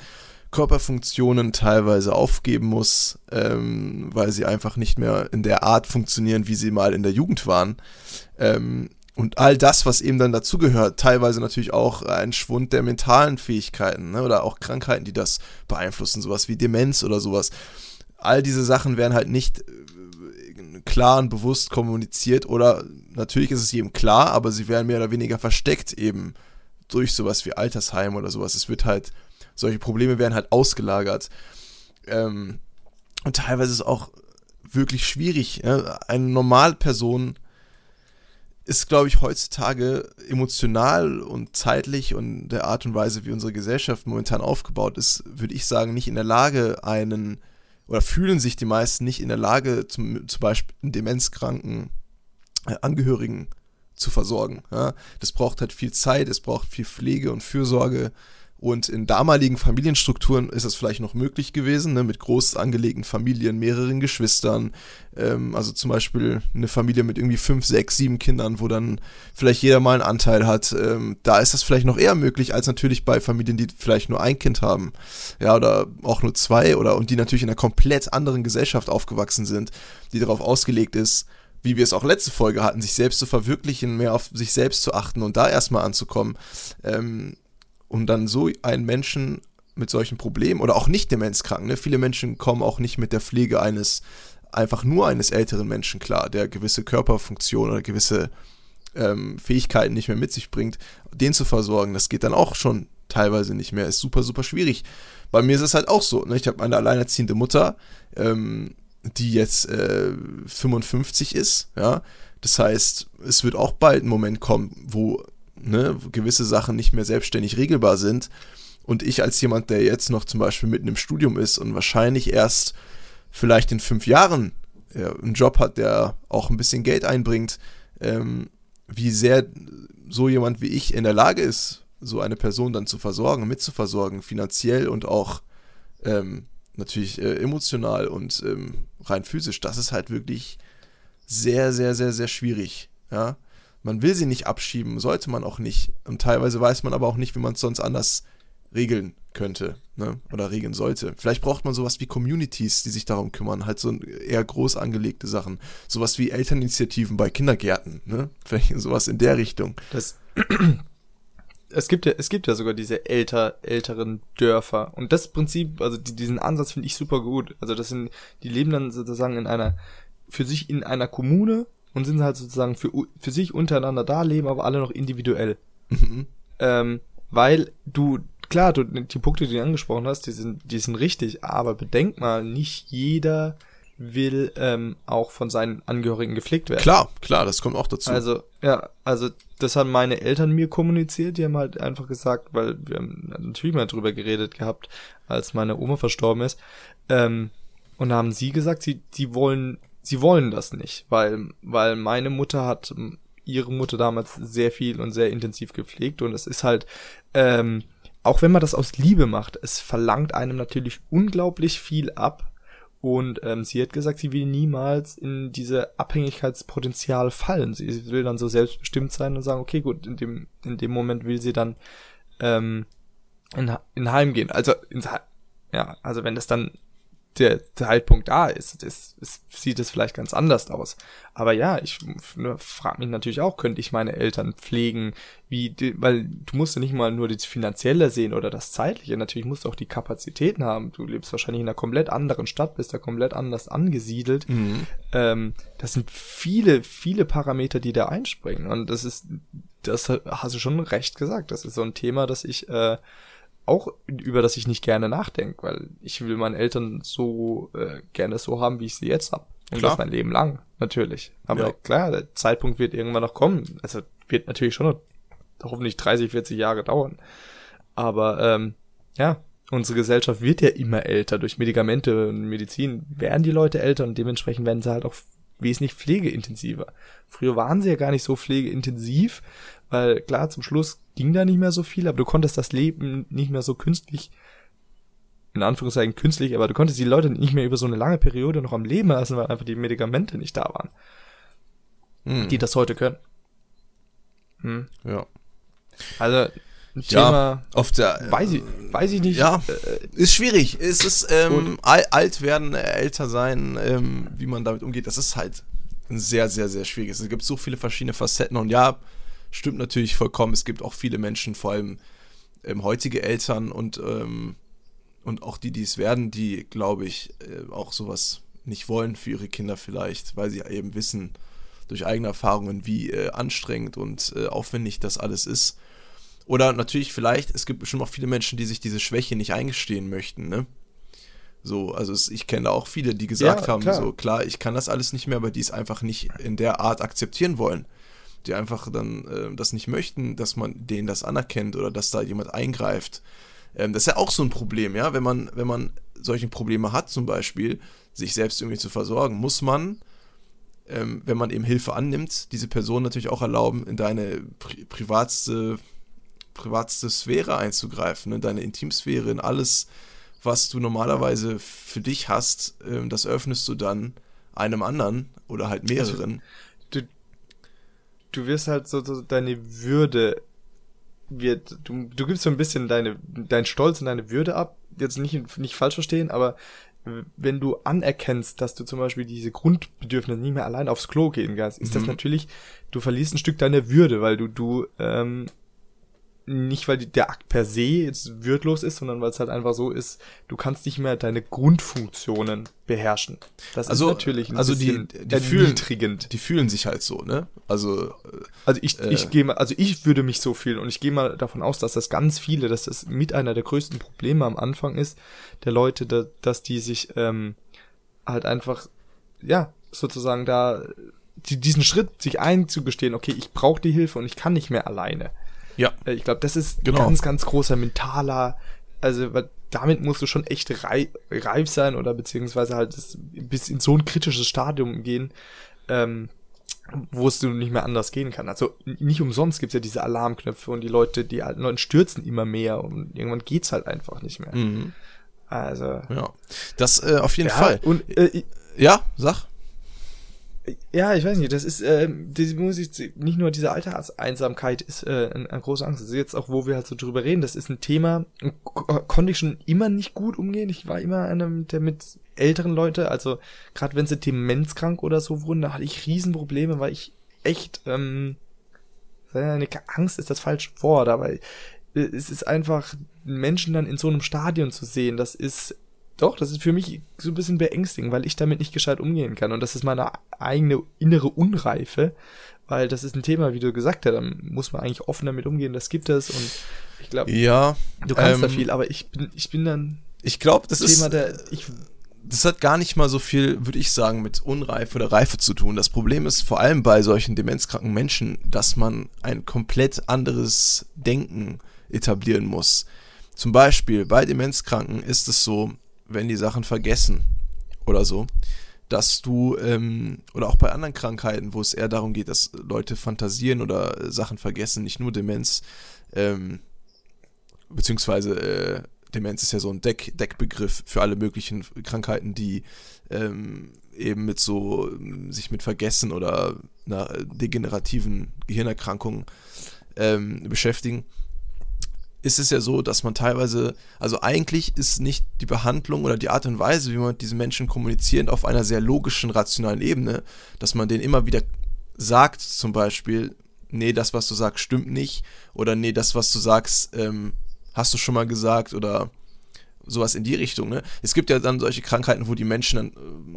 Körperfunktionen teilweise aufgeben muss, ähm, weil sie einfach nicht mehr in der Art funktionieren, wie sie mal in der Jugend waren. Ähm, und all das, was eben dann dazugehört, teilweise natürlich auch ein Schwund der mentalen Fähigkeiten ne, oder auch Krankheiten, die das beeinflussen, sowas wie Demenz oder sowas. All diese Sachen werden halt nicht äh, klar und bewusst kommuniziert oder natürlich ist es jedem klar, aber sie werden mehr oder weniger versteckt eben durch sowas wie Altersheim oder sowas. Es wird halt solche Probleme werden halt ausgelagert. Ähm, und teilweise ist es auch wirklich schwierig. Ja? Eine Normalperson ist, glaube ich, heutzutage emotional und zeitlich und der Art und Weise, wie unsere Gesellschaft momentan aufgebaut ist, würde ich sagen, nicht in der Lage, einen oder fühlen sich die meisten nicht in der Lage, zum, zum Beispiel einen demenzkranken äh, Angehörigen zu versorgen. Ja? Das braucht halt viel Zeit, es braucht viel Pflege und Fürsorge. Und in damaligen Familienstrukturen ist es vielleicht noch möglich gewesen, ne, mit groß angelegten Familien, mehreren Geschwistern. Ähm, also zum Beispiel eine Familie mit irgendwie fünf, sechs, sieben Kindern, wo dann vielleicht jeder mal einen Anteil hat. Ähm, da ist das vielleicht noch eher möglich, als natürlich bei Familien, die vielleicht nur ein Kind haben. Ja, oder auch nur zwei oder und die natürlich in einer komplett anderen Gesellschaft aufgewachsen sind, die darauf ausgelegt ist, wie wir es auch letzte Folge hatten, sich selbst zu verwirklichen, mehr auf sich selbst zu achten und da erstmal anzukommen. Ähm, um dann so einen Menschen mit solchen Problemen oder auch nicht demenzkrank, ne? viele Menschen kommen auch nicht mit der Pflege eines, einfach nur eines älteren Menschen klar, der gewisse Körperfunktion oder gewisse ähm, Fähigkeiten nicht mehr mit sich bringt, den zu versorgen, das geht dann auch schon teilweise nicht mehr, ist super, super schwierig. Bei mir ist es halt auch so, ne? ich habe eine alleinerziehende Mutter, ähm, die jetzt äh, 55 ist, ja, das heißt, es wird auch bald ein Moment kommen, wo ne, gewisse Sachen nicht mehr selbstständig regelbar sind. Und ich als jemand, der jetzt noch zum Beispiel mitten im Studium ist und wahrscheinlich erst vielleicht in fünf Jahren ja, einen Job hat, der auch ein bisschen Geld einbringt, ähm, wie sehr so jemand wie ich in der Lage ist, so eine Person dann zu versorgen, mitzuversorgen, finanziell und auch ähm, natürlich äh, emotional und ähm, rein physisch, das ist halt wirklich sehr, sehr, sehr, sehr schwierig. Ja, man will sie nicht abschieben, sollte man auch nicht. Und teilweise weiß man aber auch nicht, wie man es sonst anders regeln könnte ne? oder regeln sollte. Vielleicht braucht man sowas wie Communities, die sich darum kümmern, halt so eher groß angelegte Sachen. Sowas wie Elterninitiativen bei Kindergärten, ne? Vielleicht sowas in der Richtung. Das, es gibt ja, es gibt ja sogar diese älter, älteren Dörfer. Und das Prinzip, also die, diesen Ansatz finde ich super gut. Also das sind, die leben dann sozusagen in einer, für sich in einer Kommune und sind halt sozusagen für, für sich untereinander da, leben aber alle noch individuell. Mhm. Ähm, weil du, klar, du, die Punkte, die du angesprochen hast, die sind, die sind richtig, aber bedenk mal, nicht jeder will ähm, auch von seinen Angehörigen gepflegt werden. Klar, klar, das kommt auch dazu. Also, ja, also das haben meine Eltern mir kommuniziert, die haben halt einfach gesagt, weil wir haben natürlich mal drüber geredet gehabt, als meine Oma verstorben ist. Ähm, und da haben sie gesagt, sie, sie wollen, sie wollen das nicht, weil, weil meine Mutter hat ihre Mutter damals sehr viel und sehr intensiv gepflegt und es ist halt, ähm, auch wenn man das aus Liebe macht, es verlangt einem natürlich unglaublich viel ab und ähm, sie hat gesagt, sie will niemals in diese Abhängigkeitspotenzial fallen. Sie will dann so selbstbestimmt sein und sagen, okay, gut, in dem, in dem Moment will sie dann ähm, in, in Heim gehen. Also ins ja, also wenn das dann der Zeitpunkt da ist, das, das sieht es vielleicht ganz anders aus. Aber ja, ich ne, frage mich natürlich auch, könnte ich meine Eltern pflegen, wie, weil du musst ja nicht mal nur das Finanzielle sehen oder das Zeitliche, natürlich musst du auch die Kapazitäten haben. Du lebst wahrscheinlich in einer komplett anderen Stadt, bist da komplett anders angesiedelt. Mhm. Ähm, das sind viele, viele Parameter, die da einspringen. Und das ist, das hast du schon recht gesagt. Das ist so ein Thema, das ich äh, auch über das ich nicht gerne nachdenke, weil ich will meine Eltern so äh, gerne so haben, wie ich sie jetzt habe. Und klar. das mein Leben lang, natürlich. Aber ja. klar, der Zeitpunkt wird irgendwann noch kommen. Also wird natürlich schon noch hoffentlich 30, 40 Jahre dauern. Aber ähm, ja, unsere Gesellschaft wird ja immer älter. Durch Medikamente und Medizin werden die Leute älter und dementsprechend werden sie halt auch wesentlich pflegeintensiver. Früher waren sie ja gar nicht so pflegeintensiv, weil klar, zum Schluss ging da nicht mehr so viel, aber du konntest das Leben nicht mehr so künstlich, in Anführungszeichen künstlich, aber du konntest die Leute nicht mehr über so eine lange Periode noch am Leben lassen, weil einfach die Medikamente nicht da waren. Hm. Die das heute können. Hm. Ja. Also, ein Thema, ja, auf der, weiß ich, weiß ich nicht. Ja, ist schwierig. Es ist ähm, alt werden, äh, älter sein, ähm, wie man damit umgeht. Das ist halt ein sehr, sehr, sehr schwieriges. Es gibt so viele verschiedene Facetten und ja, stimmt natürlich vollkommen. Es gibt auch viele Menschen, vor allem ähm, heutige Eltern und, ähm, und auch die, die es werden, die, glaube ich, äh, auch sowas nicht wollen für ihre Kinder vielleicht, weil sie eben wissen durch eigene Erfahrungen, wie äh, anstrengend und äh, aufwendig das alles ist. Oder natürlich vielleicht, es gibt bestimmt auch viele Menschen, die sich diese Schwäche nicht eingestehen möchten, ne? So, also es, ich kenne auch viele, die gesagt ja, haben, klar. so klar, ich kann das alles nicht mehr, aber die es einfach nicht in der Art akzeptieren wollen die einfach dann äh, das nicht möchten, dass man denen das anerkennt oder dass da jemand eingreift. Ähm, das ist ja auch so ein Problem, ja, wenn man, wenn man solche Probleme hat, zum Beispiel, sich selbst irgendwie zu versorgen, muss man, ähm, wenn man eben Hilfe annimmt, diese Person natürlich auch erlauben, in deine pri privatste, privatste Sphäre einzugreifen, in deine Intimsphäre, in alles, was du normalerweise für dich hast, ähm, das öffnest du dann einem anderen oder halt also, mehreren. Also, du wirst halt so, so deine Würde wird, du, du gibst so ein bisschen deine, dein Stolz und deine Würde ab. Jetzt nicht, nicht falsch verstehen, aber wenn du anerkennst, dass du zum Beispiel diese Grundbedürfnisse nicht mehr allein aufs Klo gehen kannst, ist mhm. das natürlich, du verlierst ein Stück deiner Würde, weil du, du ähm, nicht, weil der Akt per se jetzt würdlos ist, sondern weil es halt einfach so ist, du kannst nicht mehr deine Grundfunktionen beherrschen. Das also, ist natürlich ein also bisschen die, die fühlen, Die fühlen sich halt so, ne? Also, also ich, äh, ich gehe mal, also ich würde mich so fühlen und ich gehe mal davon aus, dass das ganz viele, dass das mit einer der größten Probleme am Anfang ist, der Leute, da, dass die sich ähm, halt einfach, ja, sozusagen da die, diesen Schritt sich einzugestehen, okay, ich brauche die Hilfe und ich kann nicht mehr alleine. Ja. Äh, ich glaube, das ist genau. ganz, ganz großer mentaler, also damit musst du schon echt reif, reif sein oder beziehungsweise halt bis in so ein kritisches Stadium gehen, ähm, wo es du nicht mehr anders gehen kann. Also nicht umsonst gibt's ja diese Alarmknöpfe und die Leute, die alten Leute stürzen immer mehr und irgendwann geht's halt einfach nicht mehr. Mhm. Also. Ja. Das äh, auf jeden ja, Fall. Und äh, ja, sag Ja, ich weiß nicht, das ist, äh, die muss ich, nicht nur diese Alterseinsamkeit ist äh, eine, eine große Angst. Das ist jetzt auch, wo wir halt so drüber reden, das ist ein Thema, konnte ich schon immer nicht gut umgehen. Ich war immer einer, der mit älteren Leute, also gerade wenn sie demenzkrank oder so wurden, da hatte ich Riesenprobleme, weil ich echt, ähm, eine Angst ist das falsche Wort, aber äh, es ist einfach, Menschen dann in so einem Stadion zu sehen, das ist doch, das ist für mich so ein bisschen beängstigend, weil ich damit nicht gescheit umgehen kann. Und das ist meine eigene innere Unreife, weil das ist ein Thema, wie du gesagt hast, da muss man eigentlich offen damit umgehen, das gibt es und ich glaube, ja, du kannst ähm, da viel, aber ich bin, ich bin dann. Ich glaube, das Thema, ist. Der, ich, das hat gar nicht mal so viel, würde ich sagen, mit Unreife oder Reife zu tun. Das Problem ist vor allem bei solchen demenzkranken Menschen, dass man ein komplett anderes Denken etablieren muss. Zum Beispiel bei Demenzkranken ist es so, wenn die Sachen vergessen oder so, dass du, ähm, oder auch bei anderen Krankheiten, wo es eher darum geht, dass Leute fantasieren oder Sachen vergessen, nicht nur Demenz, ähm, beziehungsweise äh, Demenz ist ja so ein Deck, Deckbegriff für alle möglichen Krankheiten, die ähm, eben mit so, sich mit Vergessen oder einer degenerativen Gehirnerkrankung ähm, beschäftigen ist es ja so, dass man teilweise, also eigentlich ist nicht die Behandlung oder die Art und Weise, wie man mit diesen Menschen kommuniziert, auf einer sehr logischen, rationalen Ebene, dass man denen immer wieder sagt, zum Beispiel, nee, das, was du sagst, stimmt nicht, oder nee, das, was du sagst, ähm, hast du schon mal gesagt, oder sowas in die Richtung. Ne? Es gibt ja dann solche Krankheiten, wo die Menschen dann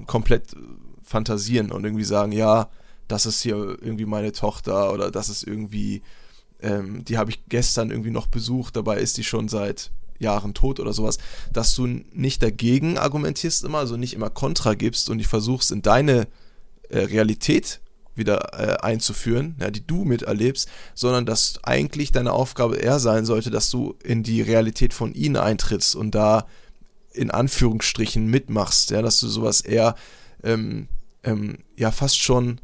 äh, komplett fantasieren und irgendwie sagen, ja, das ist hier irgendwie meine Tochter oder das ist irgendwie ähm, die habe ich gestern irgendwie noch besucht, dabei ist die schon seit Jahren tot oder sowas, dass du nicht dagegen argumentierst immer, also nicht immer Kontra gibst und die versuchst in deine äh, Realität wieder äh, einzuführen, ja, die du miterlebst, sondern dass eigentlich deine Aufgabe eher sein sollte, dass du in die Realität von ihnen eintrittst und da in Anführungsstrichen mitmachst, ja, dass du sowas eher ähm, ähm, ja fast schon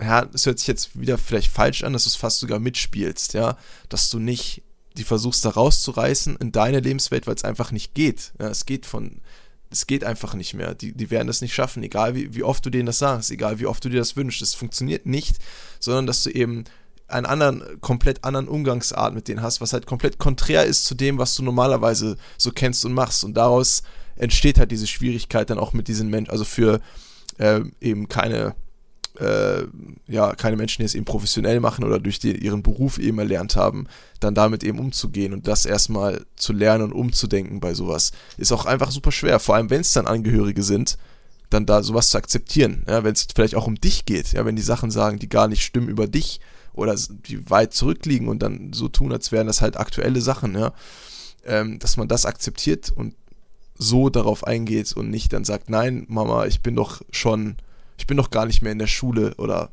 ja, es hört sich jetzt wieder vielleicht falsch an, dass du es fast sogar mitspielst, ja, dass du nicht die versuchst da rauszureißen in deine Lebenswelt, weil es einfach nicht geht. Ja, es geht von, es geht einfach nicht mehr. Die, die werden das nicht schaffen, egal wie, wie oft du denen das sagst, egal wie oft du dir das wünschst. Es funktioniert nicht, sondern dass du eben einen anderen, komplett anderen Umgangsart mit denen hast, was halt komplett konträr ist zu dem, was du normalerweise so kennst und machst. Und daraus entsteht halt diese Schwierigkeit dann auch mit diesen Menschen, also für äh, eben keine äh, ja, keine Menschen, die es eben professionell machen oder durch die, ihren Beruf eben erlernt haben, dann damit eben umzugehen und das erstmal zu lernen und umzudenken bei sowas, ist auch einfach super schwer. Vor allem, wenn es dann Angehörige sind, dann da sowas zu akzeptieren. Ja, wenn es vielleicht auch um dich geht, ja, wenn die Sachen sagen, die gar nicht stimmen über dich oder die weit zurückliegen und dann so tun, als wären das halt aktuelle Sachen, ja, ähm, dass man das akzeptiert und so darauf eingeht und nicht dann sagt, nein, Mama, ich bin doch schon ich bin doch gar nicht mehr in der Schule oder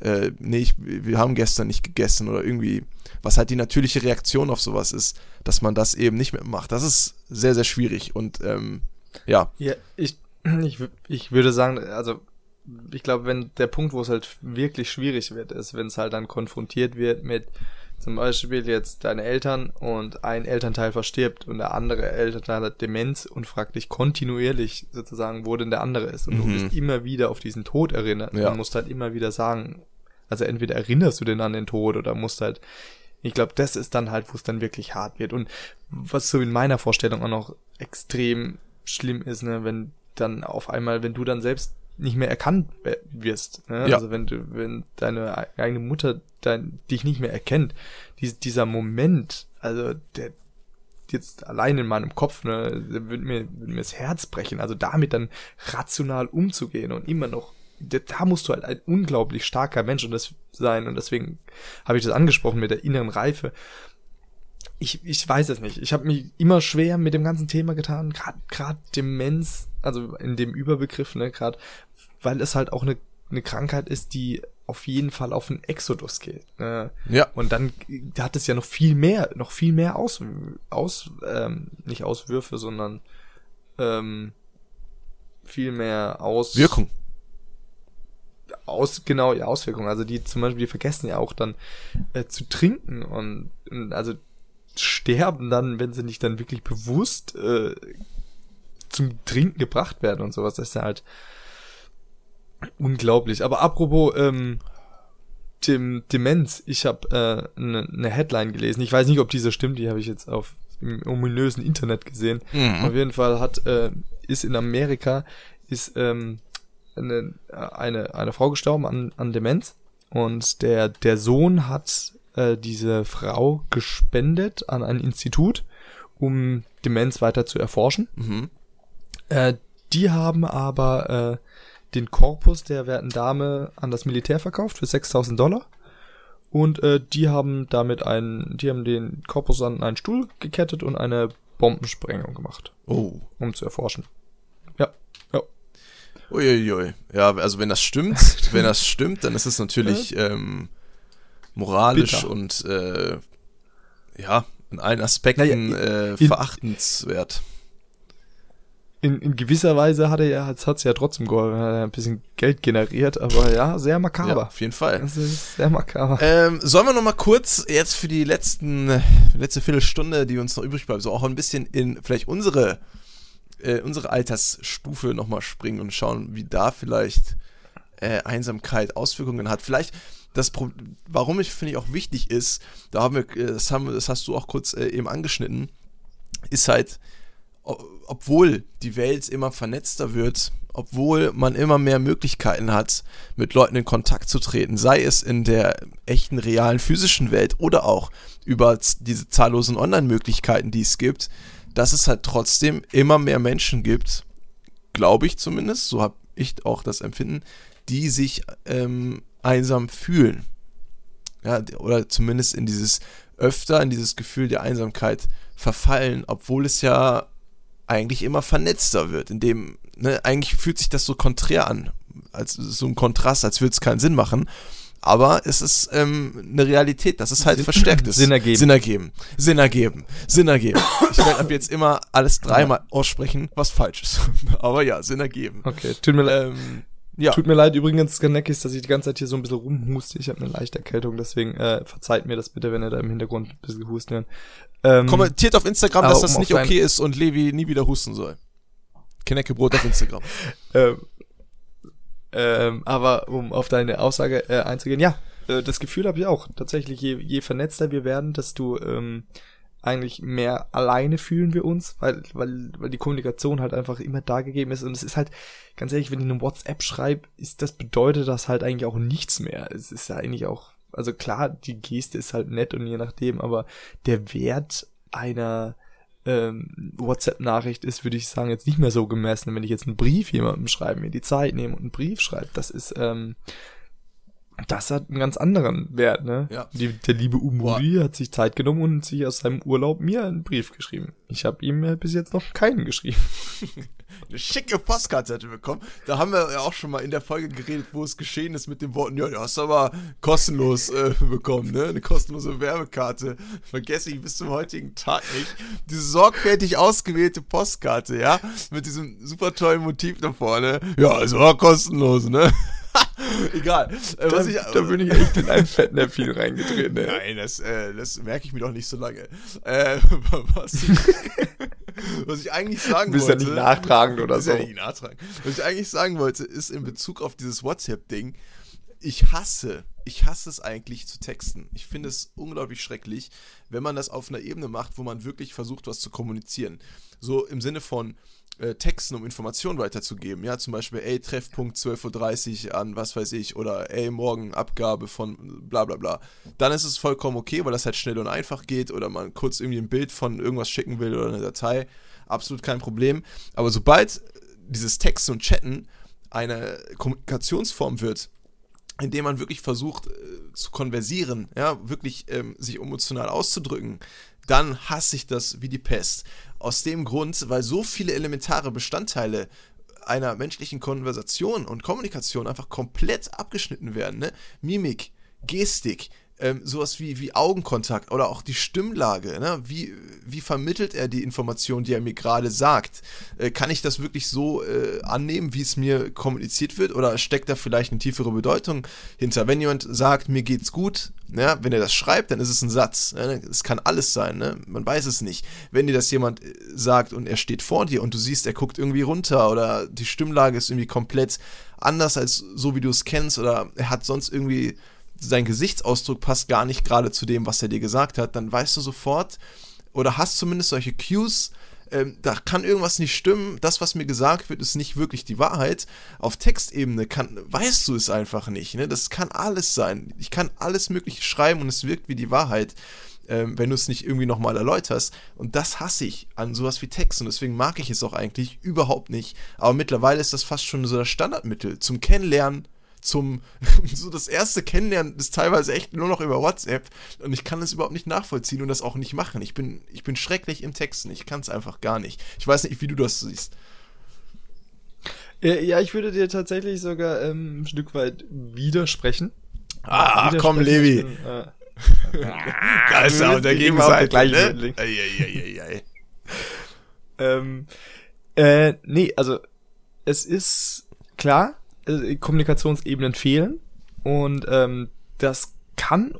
äh, nee, ich, wir haben gestern nicht gegessen oder irgendwie, was halt die natürliche Reaktion auf sowas ist, dass man das eben nicht mehr macht. Das ist sehr, sehr schwierig und ähm, ja. Ja, ich, ich, ich würde sagen, also ich glaube, wenn der Punkt, wo es halt wirklich schwierig wird, ist, wenn es halt dann konfrontiert wird mit zum Beispiel jetzt deine Eltern und ein Elternteil verstirbt und der andere Elternteil hat Demenz und fragt dich kontinuierlich sozusagen, wo denn der andere ist. Und mhm. du bist immer wieder auf diesen Tod erinnert. Ja. Du musst halt immer wieder sagen, also entweder erinnerst du den an den Tod oder musst halt, ich glaube, das ist dann halt, wo es dann wirklich hart wird. Und was so in meiner Vorstellung auch noch extrem schlimm ist, ne, wenn dann auf einmal, wenn du dann selbst nicht mehr erkannt wirst. Ne? Ja. Also wenn du, wenn deine eigene Mutter dein, dich nicht mehr erkennt, dies, dieser Moment, also der jetzt allein in meinem Kopf, ne, würde mir, würde mir das Herz brechen. Also damit dann rational umzugehen und immer noch, da musst du halt ein unglaublich starker Mensch und das sein. Und deswegen habe ich das angesprochen mit der inneren Reife. Ich, ich weiß es nicht. Ich habe mich immer schwer mit dem ganzen Thema getan, gerade Demenz, also in dem Überbegriff, ne, gerade weil es halt auch eine, eine Krankheit ist, die auf jeden Fall auf einen Exodus geht. Ne? Ja. Und dann hat es ja noch viel mehr, noch viel mehr aus, aus ähm, nicht Auswürfe, sondern ähm, viel mehr aus Wirkung. Aus, genau, die Auswirkungen. Also die zum Beispiel, die vergessen ja auch dann äh, zu trinken und, und also sterben dann, wenn sie nicht dann wirklich bewusst äh, zum Trinken gebracht werden und sowas. Das ist ja halt Unglaublich. Aber apropos ähm, dem Demenz, ich habe eine äh, ne, ne Headline gelesen. Ich weiß nicht, ob diese stimmt, die habe ich jetzt auf im ominösen Internet gesehen. Mhm. Auf jeden Fall hat äh, ist in Amerika ist ähm, eine, eine eine Frau gestorben an, an Demenz und der der Sohn hat äh, diese Frau gespendet an ein Institut, um Demenz weiter zu erforschen. Mhm. Äh, die haben aber äh, den Korpus der werten Dame an das Militär verkauft für 6000 Dollar. Und äh, die haben damit einen, die haben den Korpus an einen Stuhl gekettet und eine Bombensprengung gemacht. Oh. Um zu erforschen. Ja, ja. Uiuiui. Ja, also wenn das stimmt, wenn das stimmt, dann ist es natürlich ähm, moralisch Bitter. und äh, ja, in allen Aspekten naja, äh, verachtenswert in, in gewisser Weise hat er ja, hat es ja trotzdem geholfen, hat ein bisschen Geld generiert, aber ja, sehr makaber. Ja, auf jeden Fall. Das ist sehr makaber. Ähm, sollen wir noch mal kurz jetzt für die letzten, letzte Viertelstunde, die uns noch übrig bleibt, so auch ein bisschen in vielleicht unsere, äh, unsere Altersstufe noch mal springen und schauen, wie da vielleicht äh, Einsamkeit Auswirkungen hat. Vielleicht das, warum ich finde ich auch wichtig ist, da haben wir, äh, das haben, das hast du auch kurz äh, eben angeschnitten, ist halt, obwohl die Welt immer vernetzter wird, obwohl man immer mehr Möglichkeiten hat, mit Leuten in Kontakt zu treten, sei es in der echten, realen, physischen Welt oder auch über diese zahllosen Online-Möglichkeiten, die es gibt, dass es halt trotzdem immer mehr Menschen gibt, glaube ich zumindest, so habe ich auch das Empfinden, die sich ähm, einsam fühlen. Ja, oder zumindest in dieses öfter, in dieses Gefühl der Einsamkeit verfallen, obwohl es ja eigentlich immer vernetzter wird, indem, ne, eigentlich fühlt sich das so konträr an, als so ein Kontrast, als würde es keinen Sinn machen. Aber es ist ähm, eine Realität, das ist halt verstärkt ist. Sinn ergeben. Sinn ergeben. Sinn ergeben. Sinn ergeben. Ich werde ab jetzt immer alles dreimal aussprechen, was falsch ist. Aber ja, Sinn ergeben. Okay, tut mir leid. Ähm, ja. Tut mir leid übrigens, Ganekis, dass ich die ganze Zeit hier so ein bisschen rumhuste. Ich habe eine leichte Erkältung, deswegen äh, verzeiht mir das bitte, wenn ihr da im Hintergrund ein bisschen husten hört. Ähm, Kommentiert auf Instagram, dass das nicht okay ist und Levi nie wieder husten soll. Kneckebrot auf Instagram. ähm, ähm, aber um auf deine Aussage äh, einzugehen, ja, äh, das Gefühl habe ich auch. Tatsächlich, je, je vernetzter wir werden, desto ähm, eigentlich mehr alleine fühlen wir uns, weil, weil, weil die Kommunikation halt einfach immer da gegeben ist. Und es ist halt, ganz ehrlich, wenn ich eine WhatsApp schreibe, ist das bedeutet das halt eigentlich auch nichts mehr. Es ist ja eigentlich auch, also klar, die Geste ist halt nett und je nachdem, aber der Wert einer ähm, WhatsApp-Nachricht ist, würde ich sagen, jetzt nicht mehr so gemessen, wenn ich jetzt einen Brief jemandem schreibe, mir die Zeit nehme und einen Brief schreibe. Das ist, ähm, das hat einen ganz anderen Wert, ne? Ja. Die, der liebe Umuri hat sich Zeit genommen und sich aus seinem Urlaub mir einen Brief geschrieben. Ich habe ihm bis jetzt noch keinen geschrieben. Eine schicke Postkarte er bekommen. Da haben wir ja auch schon mal in der Folge geredet, wo es geschehen ist mit den Worten, ja, du hast aber kostenlos äh, bekommen, ne? Eine kostenlose Werbekarte. Vergesse ich bis zum heutigen Tag nicht. Diese sorgfältig ausgewählte Postkarte, ja? Mit diesem super tollen Motiv da vorne. Ja, es war kostenlos, ne? Egal. Äh, da, ich, da bin ich echt in ein Fettnäpfchen reingetreten. Ne? Nein, das, äh, das merke ich mir doch nicht so lange. Äh, was, ich, was ich eigentlich sagen wollte. Bist ja nicht nachtragend oder so. Ja nicht nachtragend. Was ich eigentlich sagen wollte, ist in Bezug auf dieses WhatsApp-Ding, ich hasse, ich hasse es eigentlich zu texten. Ich finde es unglaublich schrecklich, wenn man das auf einer Ebene macht, wo man wirklich versucht, was zu kommunizieren. So im Sinne von, äh, Texten, um Informationen weiterzugeben. Ja, zum Beispiel, ey, Treffpunkt 12.30 Uhr an, was weiß ich, oder ey, morgen Abgabe von bla bla bla. Dann ist es vollkommen okay, weil das halt schnell und einfach geht oder man kurz irgendwie ein Bild von irgendwas schicken will oder eine Datei. Absolut kein Problem. Aber sobald dieses Texten und Chatten eine Kommunikationsform wird, indem man wirklich versucht äh, zu konversieren, ja, wirklich ähm, sich emotional auszudrücken, dann hasse ich das wie die Pest. Aus dem Grund, weil so viele elementare Bestandteile einer menschlichen Konversation und Kommunikation einfach komplett abgeschnitten werden. Ne? Mimik, Gestik, ähm, sowas wie, wie Augenkontakt oder auch die Stimmlage. Ne? Wie, wie vermittelt er die Information, die er mir gerade sagt? Äh, kann ich das wirklich so äh, annehmen, wie es mir kommuniziert wird? Oder steckt da vielleicht eine tiefere Bedeutung hinter? Wenn jemand sagt, mir geht's gut, ja, wenn er das schreibt, dann ist es ein Satz. Ne? Es kann alles sein, ne? man weiß es nicht. Wenn dir das jemand äh, sagt und er steht vor dir und du siehst, er guckt irgendwie runter oder die Stimmlage ist irgendwie komplett anders als so, wie du es kennst oder er hat sonst irgendwie sein Gesichtsausdruck passt gar nicht gerade zu dem, was er dir gesagt hat, dann weißt du sofort oder hast zumindest solche Cues, ähm, da kann irgendwas nicht stimmen, das, was mir gesagt wird, ist nicht wirklich die Wahrheit. Auf Textebene kann, weißt du es einfach nicht. Ne? Das kann alles sein. Ich kann alles Mögliche schreiben und es wirkt wie die Wahrheit, ähm, wenn du es nicht irgendwie nochmal erläuterst. Und das hasse ich an sowas wie Text und deswegen mag ich es auch eigentlich überhaupt nicht. Aber mittlerweile ist das fast schon so das Standardmittel zum Kennenlernen zum, so das erste Kennenlernen ist teilweise echt nur noch über WhatsApp und ich kann das überhaupt nicht nachvollziehen und das auch nicht machen. Ich bin, ich bin schrecklich im Texten, ich kann es einfach gar nicht. Ich weiß nicht, wie du das siehst. Ja, ich würde dir tatsächlich sogar ähm, ein Stück weit widersprechen. Ah, widersprechen komm, Levi. Äh, da ist er auf der Gegenseite. Ne? ähm, äh, nee, also es ist klar, äh, Kommunikationsebenen fehlen und ähm, das kann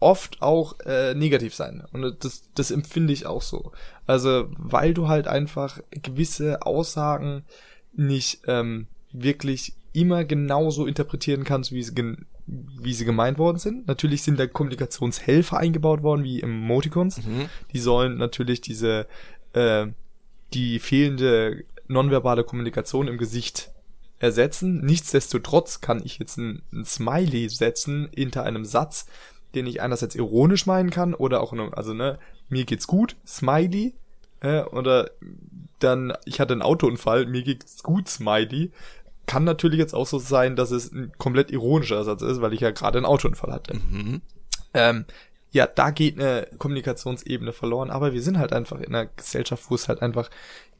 oft auch äh, negativ sein und das, das empfinde ich auch so. Also weil du halt einfach gewisse Aussagen nicht ähm, wirklich immer genauso interpretieren kannst, wie sie, wie sie gemeint worden sind. Natürlich sind da Kommunikationshelfer eingebaut worden, wie Emoticons. Mhm. Die sollen natürlich diese äh, die fehlende nonverbale Kommunikation im Gesicht ersetzen. Nichtsdestotrotz kann ich jetzt ein, ein Smiley setzen hinter einem Satz, den ich einerseits ironisch meinen kann oder auch, also ne, mir geht's gut, Smiley, äh, oder dann, ich hatte einen Autounfall, mir geht's gut, Smiley. Kann natürlich jetzt auch so sein, dass es ein komplett ironischer Satz ist, weil ich ja gerade einen Autounfall hatte. Mhm. Ähm, ja, da geht eine Kommunikationsebene verloren, aber wir sind halt einfach in einer Gesellschaft, wo es halt einfach,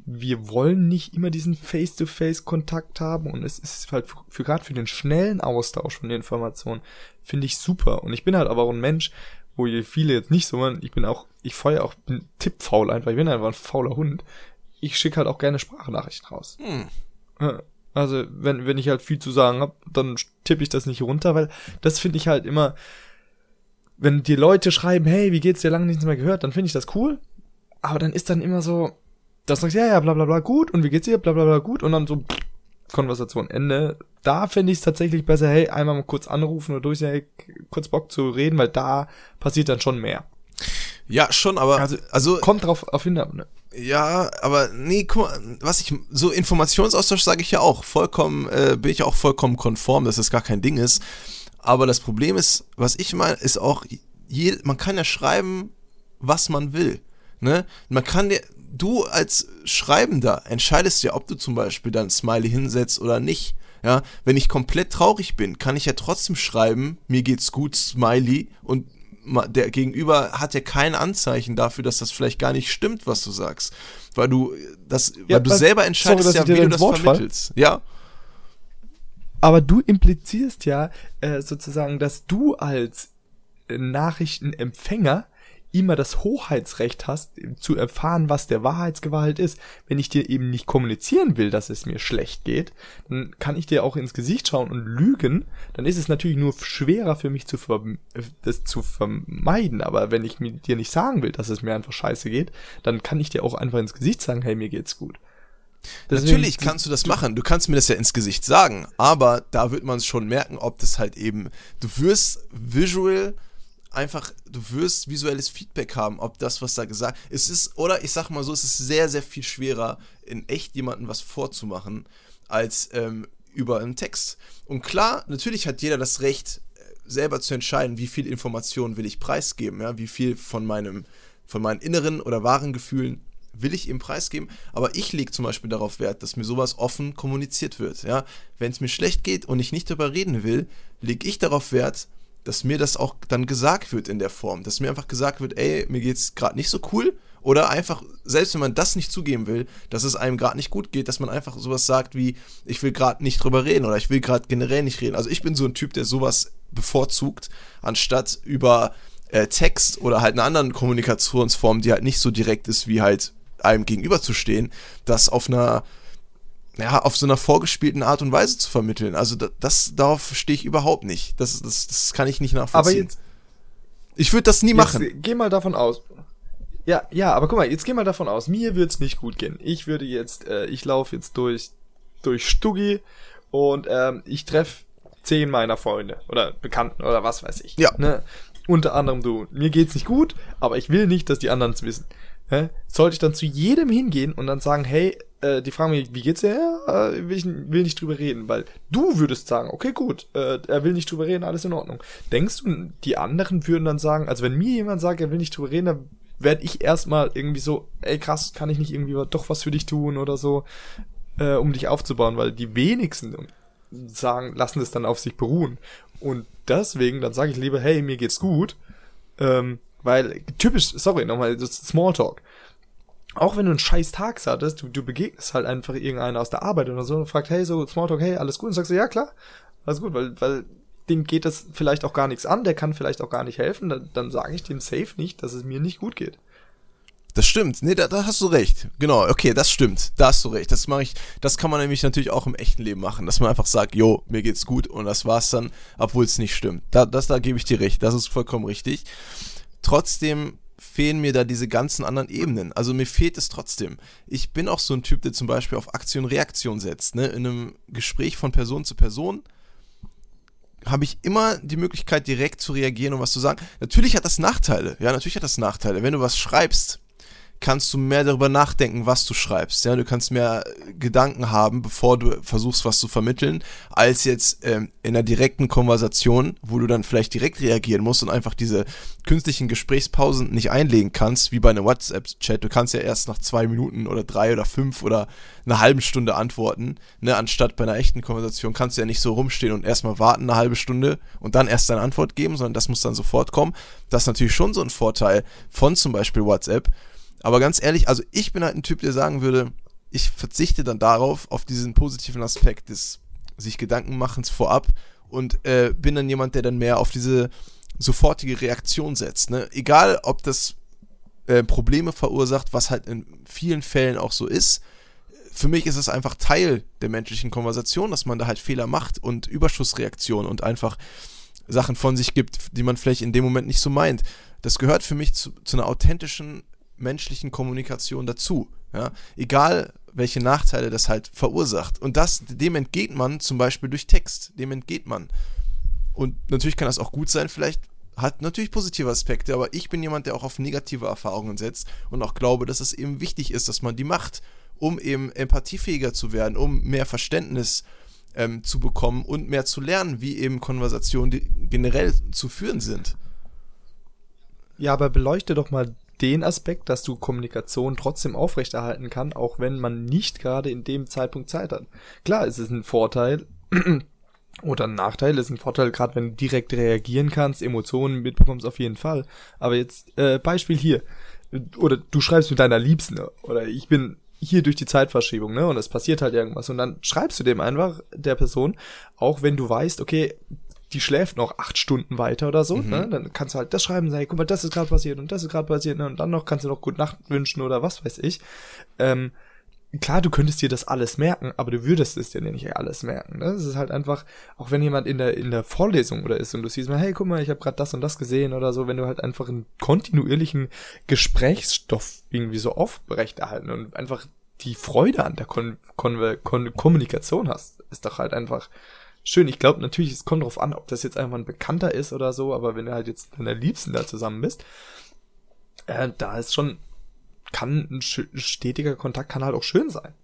wir wollen nicht immer diesen Face-to-Face-Kontakt haben und es ist halt für, für gerade für den schnellen Austausch von Informationen, finde ich super. Und ich bin halt aber auch ein Mensch, wo viele jetzt nicht so machen, ich bin auch, ich feuer auch, bin tippfaul einfach, ich bin einfach ein fauler Hund. Ich schicke halt auch gerne Sprachnachrichten raus. Hm. Also, wenn, wenn ich halt viel zu sagen habe, dann tippe ich das nicht runter, weil das finde ich halt immer, wenn die Leute schreiben, hey, wie geht's dir lange nichts mehr gehört, dann finde ich das cool. Aber dann ist dann immer so, das sagst ja, ja, bla bla bla gut und wie geht's dir, bla bla bla gut und dann so Konversation Ende. Da finde ich es tatsächlich besser, hey, einmal mal kurz anrufen oder durch, hey, kurz Bock zu reden, weil da passiert dann schon mehr. Ja, schon, aber also, also kommt drauf auf hin, ne? Ja, aber nee, guck mal, was ich so Informationsaustausch sage ich ja auch, vollkommen äh, bin ich auch vollkommen konform, dass das gar kein Ding ist. Aber das Problem ist, was ich meine, ist auch, je, man kann ja schreiben, was man will. Ne? Man kann dir, du als Schreibender entscheidest ja, ob du zum Beispiel dann Smiley hinsetzt oder nicht. Ja, wenn ich komplett traurig bin, kann ich ja trotzdem schreiben, mir geht's gut, Smiley, und der Gegenüber hat ja kein Anzeichen dafür, dass das vielleicht gar nicht stimmt, was du sagst. Weil du das, ja, weil du selber entscheidest sorry, ja, wie du das vermittelst. Ja aber du implizierst ja äh, sozusagen, dass du als Nachrichtenempfänger immer das Hoheitsrecht hast, zu erfahren, was der Wahrheitsgewalt ist. Wenn ich dir eben nicht kommunizieren will, dass es mir schlecht geht, dann kann ich dir auch ins Gesicht schauen und lügen. Dann ist es natürlich nur schwerer für mich zu das zu vermeiden. Aber wenn ich dir nicht sagen will, dass es mir einfach scheiße geht, dann kann ich dir auch einfach ins Gesicht sagen, hey, mir geht's gut. Deswegen, Natürlich kannst du das machen. Du kannst mir das ja ins Gesicht sagen, aber da wird man schon merken, ob das halt eben. Du wirst visual einfach, du wirst visuelles Feedback haben, ob das, was da gesagt es ist, oder ich sag mal so, es ist sehr, sehr viel schwerer, in echt jemandem was vorzumachen, als ähm, über einen Text. Und klar, natürlich hat jeder das Recht, äh, selber zu entscheiden, wie viel Information will ich preisgeben, ja, wie viel von meinem, von meinen inneren oder wahren Gefühlen will ich ihm preisgeben, aber ich lege zum Beispiel darauf Wert, dass mir sowas offen kommuniziert wird. Ja? Wenn es mir schlecht geht und ich nicht darüber reden will, lege ich darauf Wert, dass mir das auch dann gesagt wird in der Form. Dass mir einfach gesagt wird, ey, mir geht's gerade nicht so cool. Oder einfach, selbst wenn man das nicht zugeben will, dass es einem gerade nicht gut geht, dass man einfach sowas sagt wie, ich will gerade nicht drüber reden oder ich will gerade generell nicht reden. Also ich bin so ein Typ, der sowas bevorzugt, anstatt über äh, Text oder halt eine anderen Kommunikationsform, die halt nicht so direkt ist, wie halt einem gegenüberzustehen, das auf einer ja, auf so einer vorgespielten Art und Weise zu vermitteln. Also das, das darauf stehe ich überhaupt nicht. Das, das, das kann ich nicht nachvollziehen. Aber jetzt, ich würde das nie machen. Geh mal davon aus. Ja, ja, aber guck mal, jetzt geh mal davon aus, mir würde es nicht gut gehen. Ich würde jetzt, äh, ich laufe jetzt durch, durch Stuggi und ähm, ich treffe zehn meiner Freunde oder Bekannten oder was weiß ich. Ja. Ne? Unter anderem du. Mir geht's nicht gut, aber ich will nicht, dass die anderen es wissen. Hä? Sollte ich dann zu jedem hingehen und dann sagen, hey, äh, die fragen mich, wie geht's dir? Ja, äh, will, ich, will nicht drüber reden, weil du würdest sagen, okay, gut, äh, er will nicht drüber reden, alles in Ordnung. Denkst du, die anderen würden dann sagen, also wenn mir jemand sagt, er will nicht drüber reden, dann werde ich erstmal irgendwie so, ey krass, kann ich nicht irgendwie doch was für dich tun oder so, äh, um dich aufzubauen, weil die wenigsten sagen, lassen es dann auf sich beruhen. Und deswegen, dann sage ich lieber, hey, mir geht's gut, ähm, weil typisch, sorry, nochmal, das Smalltalk auch wenn du einen scheiß Tag hattest, du, du begegnest halt einfach irgendeiner aus der Arbeit oder so und fragt, hey, so Smalltalk, hey, alles gut? Und sagst du, ja, klar, alles gut, weil, weil dem geht das vielleicht auch gar nichts an, der kann vielleicht auch gar nicht helfen, dann, dann sage ich dem safe nicht, dass es mir nicht gut geht. Das stimmt. Nee, da, da hast du recht. Genau, okay, das stimmt. Da hast du recht. Das mache ich, das kann man nämlich natürlich auch im echten Leben machen, dass man einfach sagt, jo, mir geht's gut und das war's dann, obwohl es nicht stimmt. Da, das, da gebe ich dir recht. Das ist vollkommen richtig. Trotzdem fehlen mir da diese ganzen anderen Ebenen. Also mir fehlt es trotzdem. Ich bin auch so ein Typ, der zum Beispiel auf Aktion Reaktion setzt. Ne? In einem Gespräch von Person zu Person habe ich immer die Möglichkeit, direkt zu reagieren und was zu sagen. Natürlich hat das Nachteile. Ja, natürlich hat das Nachteile. Wenn du was schreibst, kannst du mehr darüber nachdenken, was du schreibst. Ja, du kannst mehr Gedanken haben, bevor du versuchst, was zu vermitteln, als jetzt ähm, in einer direkten Konversation, wo du dann vielleicht direkt reagieren musst und einfach diese künstlichen Gesprächspausen nicht einlegen kannst, wie bei einem WhatsApp-Chat. Du kannst ja erst nach zwei Minuten oder drei oder fünf oder einer halben Stunde antworten, ne, anstatt bei einer echten Konversation kannst du ja nicht so rumstehen und erstmal warten eine halbe Stunde und dann erst deine Antwort geben, sondern das muss dann sofort kommen. Das ist natürlich schon so ein Vorteil von zum Beispiel WhatsApp. Aber ganz ehrlich, also ich bin halt ein Typ, der sagen würde, ich verzichte dann darauf, auf diesen positiven Aspekt des sich Gedankenmachens vorab und äh, bin dann jemand, der dann mehr auf diese sofortige Reaktion setzt. Ne? Egal, ob das äh, Probleme verursacht, was halt in vielen Fällen auch so ist. Für mich ist es einfach Teil der menschlichen Konversation, dass man da halt Fehler macht und Überschussreaktionen und einfach Sachen von sich gibt, die man vielleicht in dem Moment nicht so meint. Das gehört für mich zu, zu einer authentischen menschlichen Kommunikation dazu. Ja? Egal, welche Nachteile das halt verursacht. Und das, dem entgeht man zum Beispiel durch Text. Dem entgeht man. Und natürlich kann das auch gut sein, vielleicht hat natürlich positive Aspekte, aber ich bin jemand, der auch auf negative Erfahrungen setzt und auch glaube, dass es eben wichtig ist, dass man die macht, um eben empathiefähiger zu werden, um mehr Verständnis ähm, zu bekommen und mehr zu lernen, wie eben Konversationen generell zu führen sind. Ja, aber beleuchte doch mal den Aspekt, dass du Kommunikation trotzdem aufrechterhalten kann, auch wenn man nicht gerade in dem Zeitpunkt Zeit hat. Klar, es ist ein Vorteil oder ein Nachteil, es ist ein Vorteil, gerade wenn du direkt reagieren kannst, Emotionen mitbekommst auf jeden Fall. Aber jetzt äh, Beispiel hier oder du schreibst mit deiner Liebsten oder ich bin hier durch die Zeitverschiebung, ne? Und es passiert halt irgendwas. Und dann schreibst du dem einfach der Person, auch wenn du weißt, okay, die schläft noch acht Stunden weiter oder so, mhm. ne? Dann kannst du halt das schreiben, sagen, guck mal, das ist gerade passiert und das ist gerade passiert, ne? Und dann noch kannst du noch gut Nacht wünschen oder was weiß ich. Ähm, klar, du könntest dir das alles merken, aber du würdest es dir nicht alles merken. Ne? Das ist halt einfach, auch wenn jemand in der in der Vorlesung oder ist und du siehst mal, hey, guck mal, ich habe gerade das und das gesehen oder so, wenn du halt einfach einen kontinuierlichen Gesprächsstoff irgendwie so aufrechterhalten und einfach die Freude an der Kon Kon Kon Kommunikation hast, ist doch halt einfach schön. Ich glaube natürlich, es kommt drauf an, ob das jetzt einfach ein Bekannter ist oder so, aber wenn du halt jetzt mit deiner Liebsten da zusammen bist, äh, da ist schon, kann ein stetiger Kontakt kann halt auch schön sein.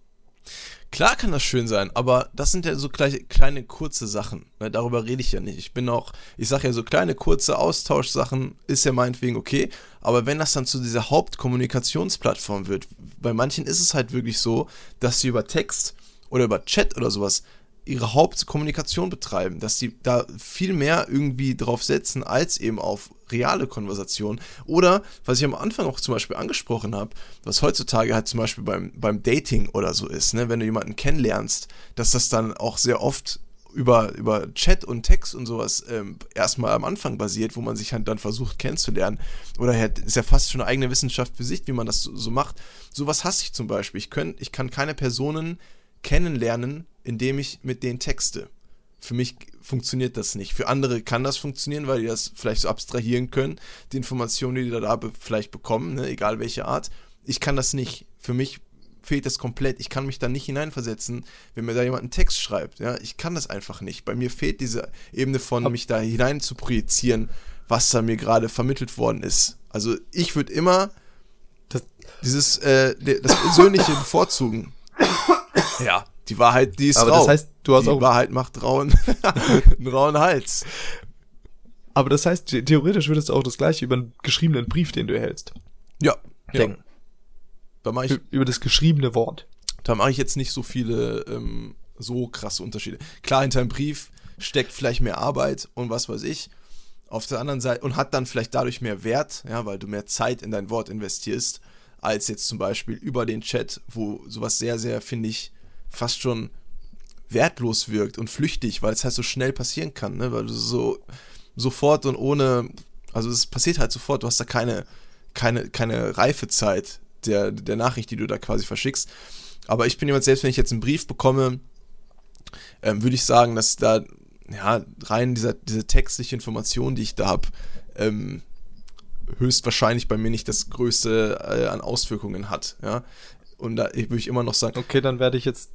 Klar kann das schön sein, aber das sind ja so gleich, kleine kurze Sachen. Ne, darüber rede ich ja nicht. Ich bin auch, ich sage ja so kleine kurze Austauschsachen ist ja meinetwegen okay, aber wenn das dann zu dieser Hauptkommunikationsplattform wird, bei manchen ist es halt wirklich so, dass sie über Text oder über Chat oder sowas ihre Hauptkommunikation betreiben, dass sie da viel mehr irgendwie drauf setzen, als eben auf reale Konversation. Oder, was ich am Anfang auch zum Beispiel angesprochen habe, was heutzutage halt zum Beispiel beim, beim Dating oder so ist, ne, wenn du jemanden kennenlernst, dass das dann auch sehr oft über, über Chat und Text und sowas ähm, erstmal am Anfang basiert, wo man sich halt dann versucht kennenzulernen. Oder halt, ist ja fast schon eine eigene Wissenschaft für sich, wie man das so, so macht. Sowas hasse ich zum Beispiel. Ich, könnt, ich kann keine Personen kennenlernen, indem ich mit denen texte. Für mich funktioniert das nicht. Für andere kann das funktionieren, weil die das vielleicht so abstrahieren können, die Informationen, die die da be vielleicht bekommen, ne, egal welche Art. Ich kann das nicht. Für mich fehlt das komplett. Ich kann mich da nicht hineinversetzen, wenn mir da jemand einen Text schreibt. Ja, ich kann das einfach nicht. Bei mir fehlt diese Ebene von mich da hinein zu projizieren, was da mir gerade vermittelt worden ist. Also ich würde immer das, dieses äh, das Persönliche bevorzugen. Ja, die Wahrheit, die ist Aber rau. das heißt, du hast die auch Wahrheit macht rauen, einen rauen Hals. Aber das heißt, theoretisch würdest du auch das gleiche über einen geschriebenen Brief, den du erhältst. Ja. Denken. Da mache ich über das geschriebene Wort. Da mache ich jetzt nicht so viele ähm, so krasse Unterschiede. Klar, hinter einem Brief steckt vielleicht mehr Arbeit und was weiß ich. Auf der anderen Seite und hat dann vielleicht dadurch mehr Wert, ja, weil du mehr Zeit in dein Wort investierst, als jetzt zum Beispiel über den Chat, wo sowas sehr, sehr, finde ich, fast schon wertlos wirkt und flüchtig, weil es halt so schnell passieren kann, ne? weil du so sofort und ohne, also es passiert halt sofort, du hast da keine, keine, keine Reifezeit der, der Nachricht, die du da quasi verschickst. Aber ich bin jemand, selbst wenn ich jetzt einen Brief bekomme, ähm, würde ich sagen, dass da ja, rein dieser, diese textliche Information, die ich da habe, ähm, höchstwahrscheinlich bei mir nicht das Größte äh, an Auswirkungen hat. Ja? Und da würde ich immer noch sagen. Okay, dann werde ich jetzt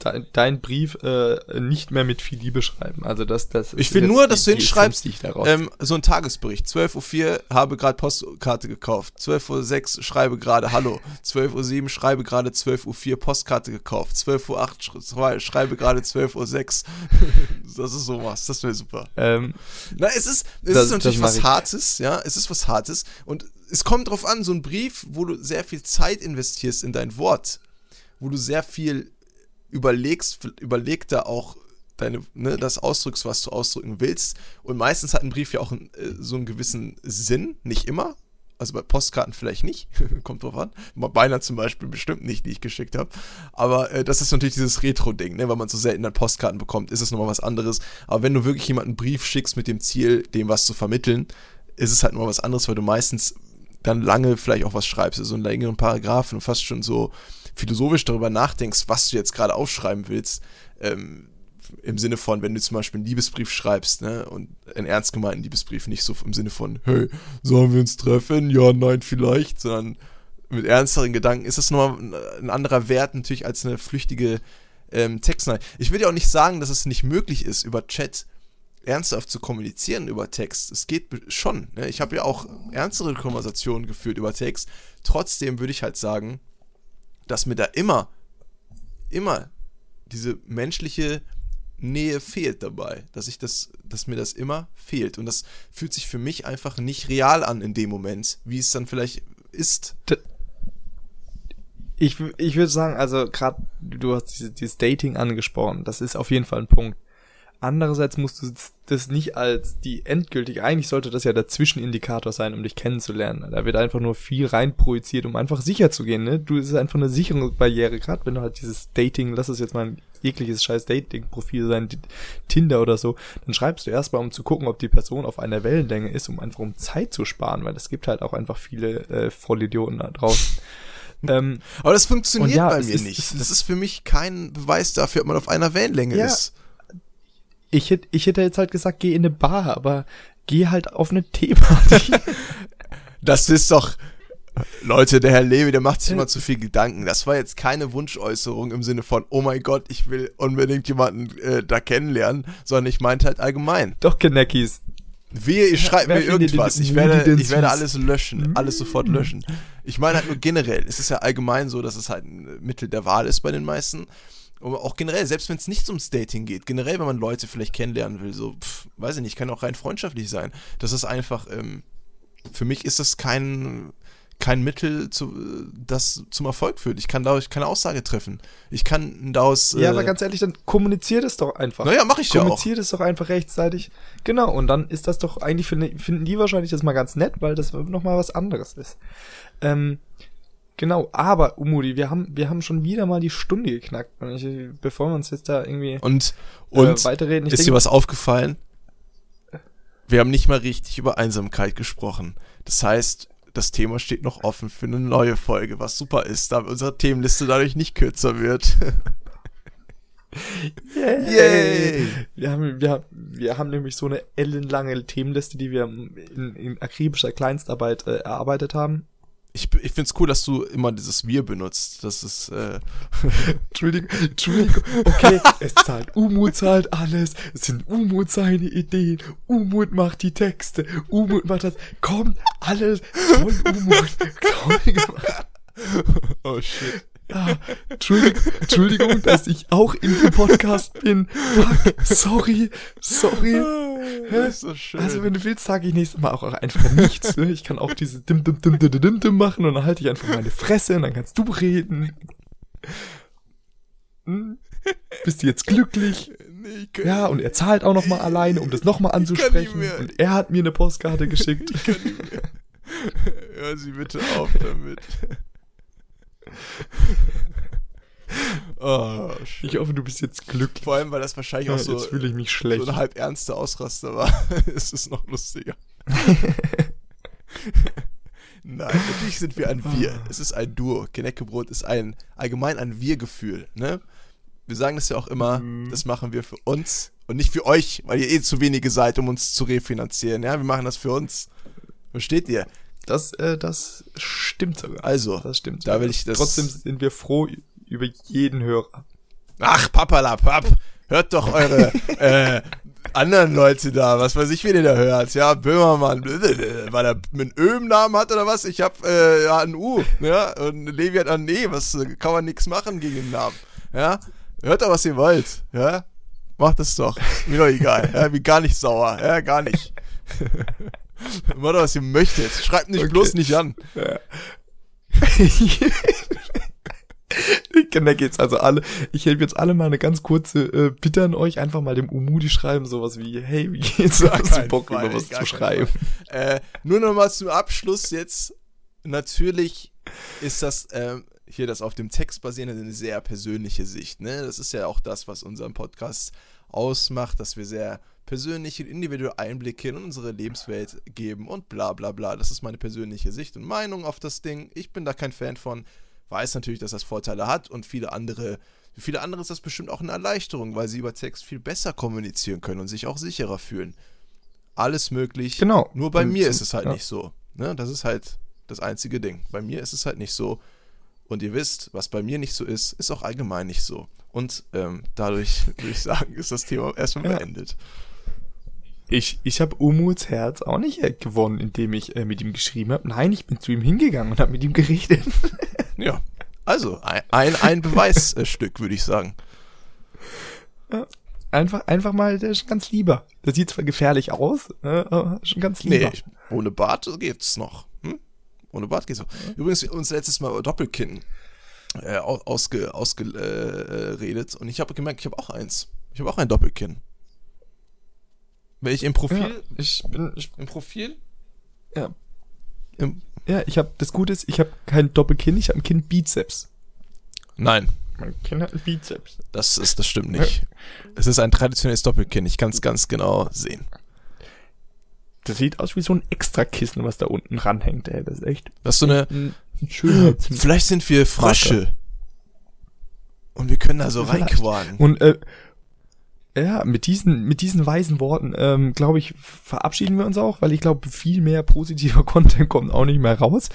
dein, dein Brief äh, nicht mehr mit viel Liebe schreiben. Also das, das Ich will nur, dass du hinschreibst, ähm, so ein Tagesbericht. 12.04 Uhr habe gerade Postkarte gekauft. 12.06 Uhr schreibe gerade Hallo. 12.07 Uhr schreibe gerade 12.04 Uhr Postkarte gekauft. 12.08 Uhr schreibe gerade 12.06 Uhr. das ist sowas. Das wäre super. Ähm, Na, es ist, es das, ist natürlich was Hartes, ja. Es ist was Hartes. Und es kommt drauf an, so ein Brief, wo du sehr viel Zeit investierst in dein Wort, wo du sehr viel überlegst, überleg da auch deine, ne, das ausdrückst, was du ausdrücken willst. Und meistens hat ein Brief ja auch ein, äh, so einen gewissen Sinn, nicht immer. Also bei Postkarten vielleicht nicht, kommt drauf an. Bei Beinahe zum Beispiel bestimmt nicht, die ich geschickt habe. Aber äh, das ist natürlich dieses Retro-Ding, ne? weil man so selten dann Postkarten bekommt, ist es nochmal was anderes. Aber wenn du wirklich jemanden einen Brief schickst mit dem Ziel, dem was zu vermitteln, ist es halt nochmal was anderes, weil du meistens dann lange vielleicht auch was schreibst, so also einen längeren Paragraphen fast schon so philosophisch darüber nachdenkst, was du jetzt gerade aufschreiben willst, ähm, im Sinne von, wenn du zum Beispiel einen Liebesbrief schreibst, ne, und einen ernst gemeinten Liebesbrief, nicht so im Sinne von, hey, sollen wir uns treffen? Ja, nein, vielleicht, sondern mit ernsteren Gedanken ist das nochmal ein anderer Wert natürlich als eine flüchtige ähm, Textnachricht. Ich will ja auch nicht sagen, dass es nicht möglich ist, über Chat ernsthaft zu kommunizieren über Text. Es geht schon. Ne? Ich habe ja auch ernstere Konversationen geführt über Text. Trotzdem würde ich halt sagen, dass mir da immer, immer diese menschliche Nähe fehlt dabei, dass ich das, dass mir das immer fehlt und das fühlt sich für mich einfach nicht real an in dem Moment, wie es dann vielleicht ist. Ich, ich würde sagen, also gerade du hast dieses, dieses Dating angesprochen, das ist auf jeden Fall ein Punkt. Andererseits musst du das nicht als die endgültige, eigentlich sollte das ja der Zwischenindikator sein, um dich kennenzulernen. Da wird einfach nur viel reinprojiziert, um einfach sicher zu gehen, ne? Du, ist einfach eine Sicherungsbarriere, gerade wenn du halt dieses Dating, lass es jetzt mal ein jegliches scheiß Dating-Profil sein, Tinder oder so, dann schreibst du erstmal, um zu gucken, ob die Person auf einer Wellenlänge ist, um einfach um Zeit zu sparen, weil es gibt halt auch einfach viele äh, Vollidioten da draußen. ähm, Aber das funktioniert ja, bei mir ist, nicht. Das ist für mich kein Beweis dafür, ob man auf einer Wellenlänge ja, ist. Ich hätte, ich hätte jetzt halt gesagt, geh in eine Bar, aber geh halt auf eine Teeparty. das ist doch, Leute, der Herr Levi, der macht sich immer zu viel Gedanken. Das war jetzt keine Wunschäußerung im Sinne von, oh mein Gott, ich will unbedingt jemanden äh, da kennenlernen, sondern ich meinte halt allgemein. Doch, Kenneckis. Wehe, ich schreibe mir irgendwas. Ich werde, ich werde alles löschen, alles sofort löschen. Ich meine halt nur generell. Es ist ja allgemein so, dass es halt ein Mittel der Wahl ist bei den meisten. Aber auch generell, selbst wenn es nicht ums Dating geht, generell, wenn man Leute vielleicht kennenlernen will, so, pff, weiß ich nicht, kann auch rein freundschaftlich sein. Das ist einfach, ähm, für mich ist das kein, kein Mittel, zu, das zum Erfolg führt. Ich kann daraus keine Aussage treffen. Ich kann daraus. Äh, ja, aber ganz ehrlich, dann kommuniziert es doch einfach. Naja, mach ich ja auch. Kommuniziert es doch einfach rechtzeitig. Genau, und dann ist das doch, eigentlich finden die wahrscheinlich das mal ganz nett, weil das nochmal was anderes ist. Ähm, Genau, aber Umudi, wir haben, wir haben schon wieder mal die Stunde geknackt. Und ich, bevor wir uns jetzt da irgendwie Und, und äh, weiterreden, ist dir denke, was aufgefallen? Wir haben nicht mal richtig über Einsamkeit gesprochen. Das heißt, das Thema steht noch offen für eine neue Folge, was super ist, da unsere Themenliste dadurch nicht kürzer wird. Yay! Wir haben, wir, wir haben nämlich so eine ellenlange Themenliste, die wir in, in akribischer Kleinstarbeit äh, erarbeitet haben. Ich, ich find's cool, dass du immer dieses Wir benutzt. Das ist, äh, Entschuldigung, Entschuldigung, okay, es zahlt, Umut zahlt alles, es sind Umut seine Ideen, Umut macht die Texte, Umut macht das, komm, alles, toll, Umut, toll gemacht. oh shit. Ja, Entschuldigung, dass ich auch in dem Podcast bin. Fuck, sorry, sorry. Ist so. Also wenn du willst, sage ich nächstes Mal auch einfach nichts. Ne? Ich kann auch diese dim dim dim dim dim dim machen und dann halte ich einfach meine Fresse und dann kannst du reden. Hm? Bist du jetzt glücklich? nee, Ja, und er zahlt auch noch mal alleine, um das noch mal nicht anzusprechen. Und er hat mir eine Postkarte geschickt. ich kann nicht mehr. Hör sie bitte auf damit. Oh. Ich hoffe, du bist jetzt glücklich. Vor allem, weil das wahrscheinlich Ja, auch so, jetzt ich mich so schlecht. ein halb ernster Ausraster war. ist es noch lustiger. Nein, natürlich sind wir ein Wir. Es ist ein Duo. Geneckebrot ist ein allgemein ein Wir-Gefühl. Ne? Wir sagen das ja auch immer, das machen wir für uns und nicht für euch, weil ihr eh zu wenige seid, um uns zu refinanzieren. Ja, wir machen das für uns. Versteht ihr? Das, äh, das stimmt sogar. Also, Das stimmt. da will ich das. Trotzdem sind wir froh über jeden Hörer. Ach, papalapap, hört doch eure äh, anderen Leute da, was weiß ich, wen ihr da hört. Ja, Böhmermann, weil er einen Ö im Namen hat oder was? Ich hab äh, ja ein U, ja, und Levi hat ein E, was äh, kann man nichts machen gegen den Namen. Ja, hört doch, was ihr wollt, ja. Macht das doch. Mir doch egal. Ja, bin gar nicht sauer. Ja, gar nicht. Macht doch, was ihr möchtet. Schreibt mich Okay. bloß nicht an. Ich kenne jetzt also alle. Ich helfe jetzt alle mal eine ganz kurze äh, Bitte an euch, einfach mal dem Umudi schreiben, sowas wie, hey, wie geht's? Gar Hast du Bock, Fall, über was zu schreiben? Äh, nur nochmal zum Abschluss jetzt. Natürlich ist das ähm, hier das auf dem Text basierende eine sehr persönliche Sicht. Ne? Das ist ja auch das, was unseren Podcast ausmacht, dass wir sehr persönliche, individuelle Einblicke in unsere Lebenswelt geben und bla bla bla. Das ist meine persönliche Sicht und Meinung auf das Ding. Ich bin da kein Fan von. Weiß natürlich, dass das Vorteile hat und viele andere, für viele andere ist das bestimmt auch eine Erleichterung, weil sie über Text viel besser kommunizieren können und sich auch sicherer fühlen. Alles möglich. Genau. Nur bei Und mir ist es halt ja. nicht so. Ne? Das ist halt das einzige Ding. Bei mir ist es halt nicht so. Und ihr wisst, was bei mir nicht so ist, ist auch allgemein nicht so. Und ähm, dadurch würde ich sagen, ist das Thema erstmal Ja. beendet. Ich, ich habe Umuts Herz auch nicht gewonnen, indem ich äh, mit ihm geschrieben habe. Nein, ich bin zu ihm hingegangen und habe mit ihm geredet. Ja. Also, ein, ein, Beweisstück, würde ich sagen. Einfach, einfach mal, der ist ganz lieber. Der sieht zwar gefährlich aus, äh, aber schon ganz Nee, lieber. ich, ohne Bart geht's noch. Hm? Ohne Bart geht's noch. Übrigens, wir haben uns letztes Mal über Doppelkinn äh, au- ausge, ausgeredet äh, und ich habe gemerkt, ich habe auch eins. Ich habe auch ein Doppelkinn. Wenn ich im Profil, ja, ich bin, ich, im Profil, ja, ja, ich habe, das Gute ist, ich habe kein Doppelkinn, ich habe ein Kinn Bizeps. nein, Mein Kinn hat ein Bizeps. das ist, das stimmt nicht. Es ist ein traditionelles Doppelkinn. Ich kann es ganz genau sehen. Das sieht aus wie so ein Extrakissen, was da unten ranhängt, ey. Das ist echt Das ist so eine, ein vielleicht sind wir Frösche. Und wir können da so reinquaden. Und äh, ja, mit diesen, mit diesen weisen Worten, ähm, glaube ich, verabschieden wir uns auch, weil ich glaube, viel mehr positiver Content kommt auch nicht mehr raus.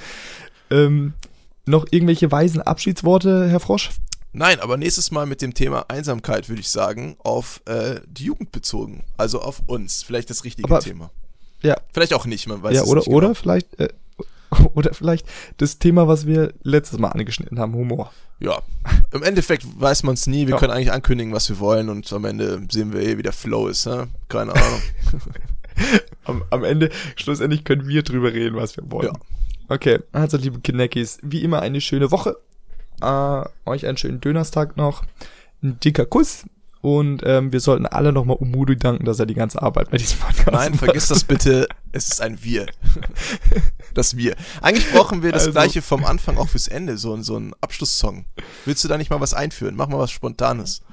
Ähm, noch irgendwelche weisen Abschiedsworte, Herr Frosch? Nein, aber nächstes Mal mit dem Thema Einsamkeit würde ich sagen, auf äh, die Jugend bezogen. Also auf uns. Vielleicht das richtige Aber- Thema. Ja. Vielleicht auch nicht, man weiß ja, es oder, nicht oder genau. vielleicht, äh, oder vielleicht das Thema, was wir letztes Mal angeschnitten haben, Humor. Ja. Im Endeffekt weiß man es nie. Wir Ja. können eigentlich ankündigen, was wir wollen und am Ende sehen wir eh, wie der Flow ist. Ne? Keine Ahnung. Am, am Ende, schlussendlich können wir drüber reden, was wir wollen. Ja. Okay, also liebe Kineckis, wie immer eine schöne Woche. Äh, euch einen schönen Dönerstag noch. Ein dicker Kuss. Und ähm, wir sollten alle nochmal Umudi danken, dass er die ganze Arbeit bei diesem Podcast Nein, macht. vergiss das bitte. Es ist ein Wir. Das Wir. Eigentlich brauchen wir das Also- gleiche vom Anfang auch fürs Ende, so, ein- so ein Abschlusssong. Willst du da nicht mal was einführen? Mach mal was Spontanes.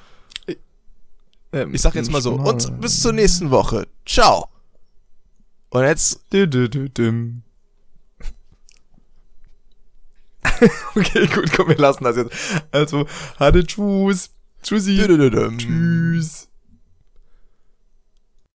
Ähm, Ich sag jetzt mal so, und bis zur nächsten Woche. Ciao. Und jetzt, okay, gut, komm, wir lassen das jetzt. Also, hatte Tschüss. Tschüssi. Tschüss.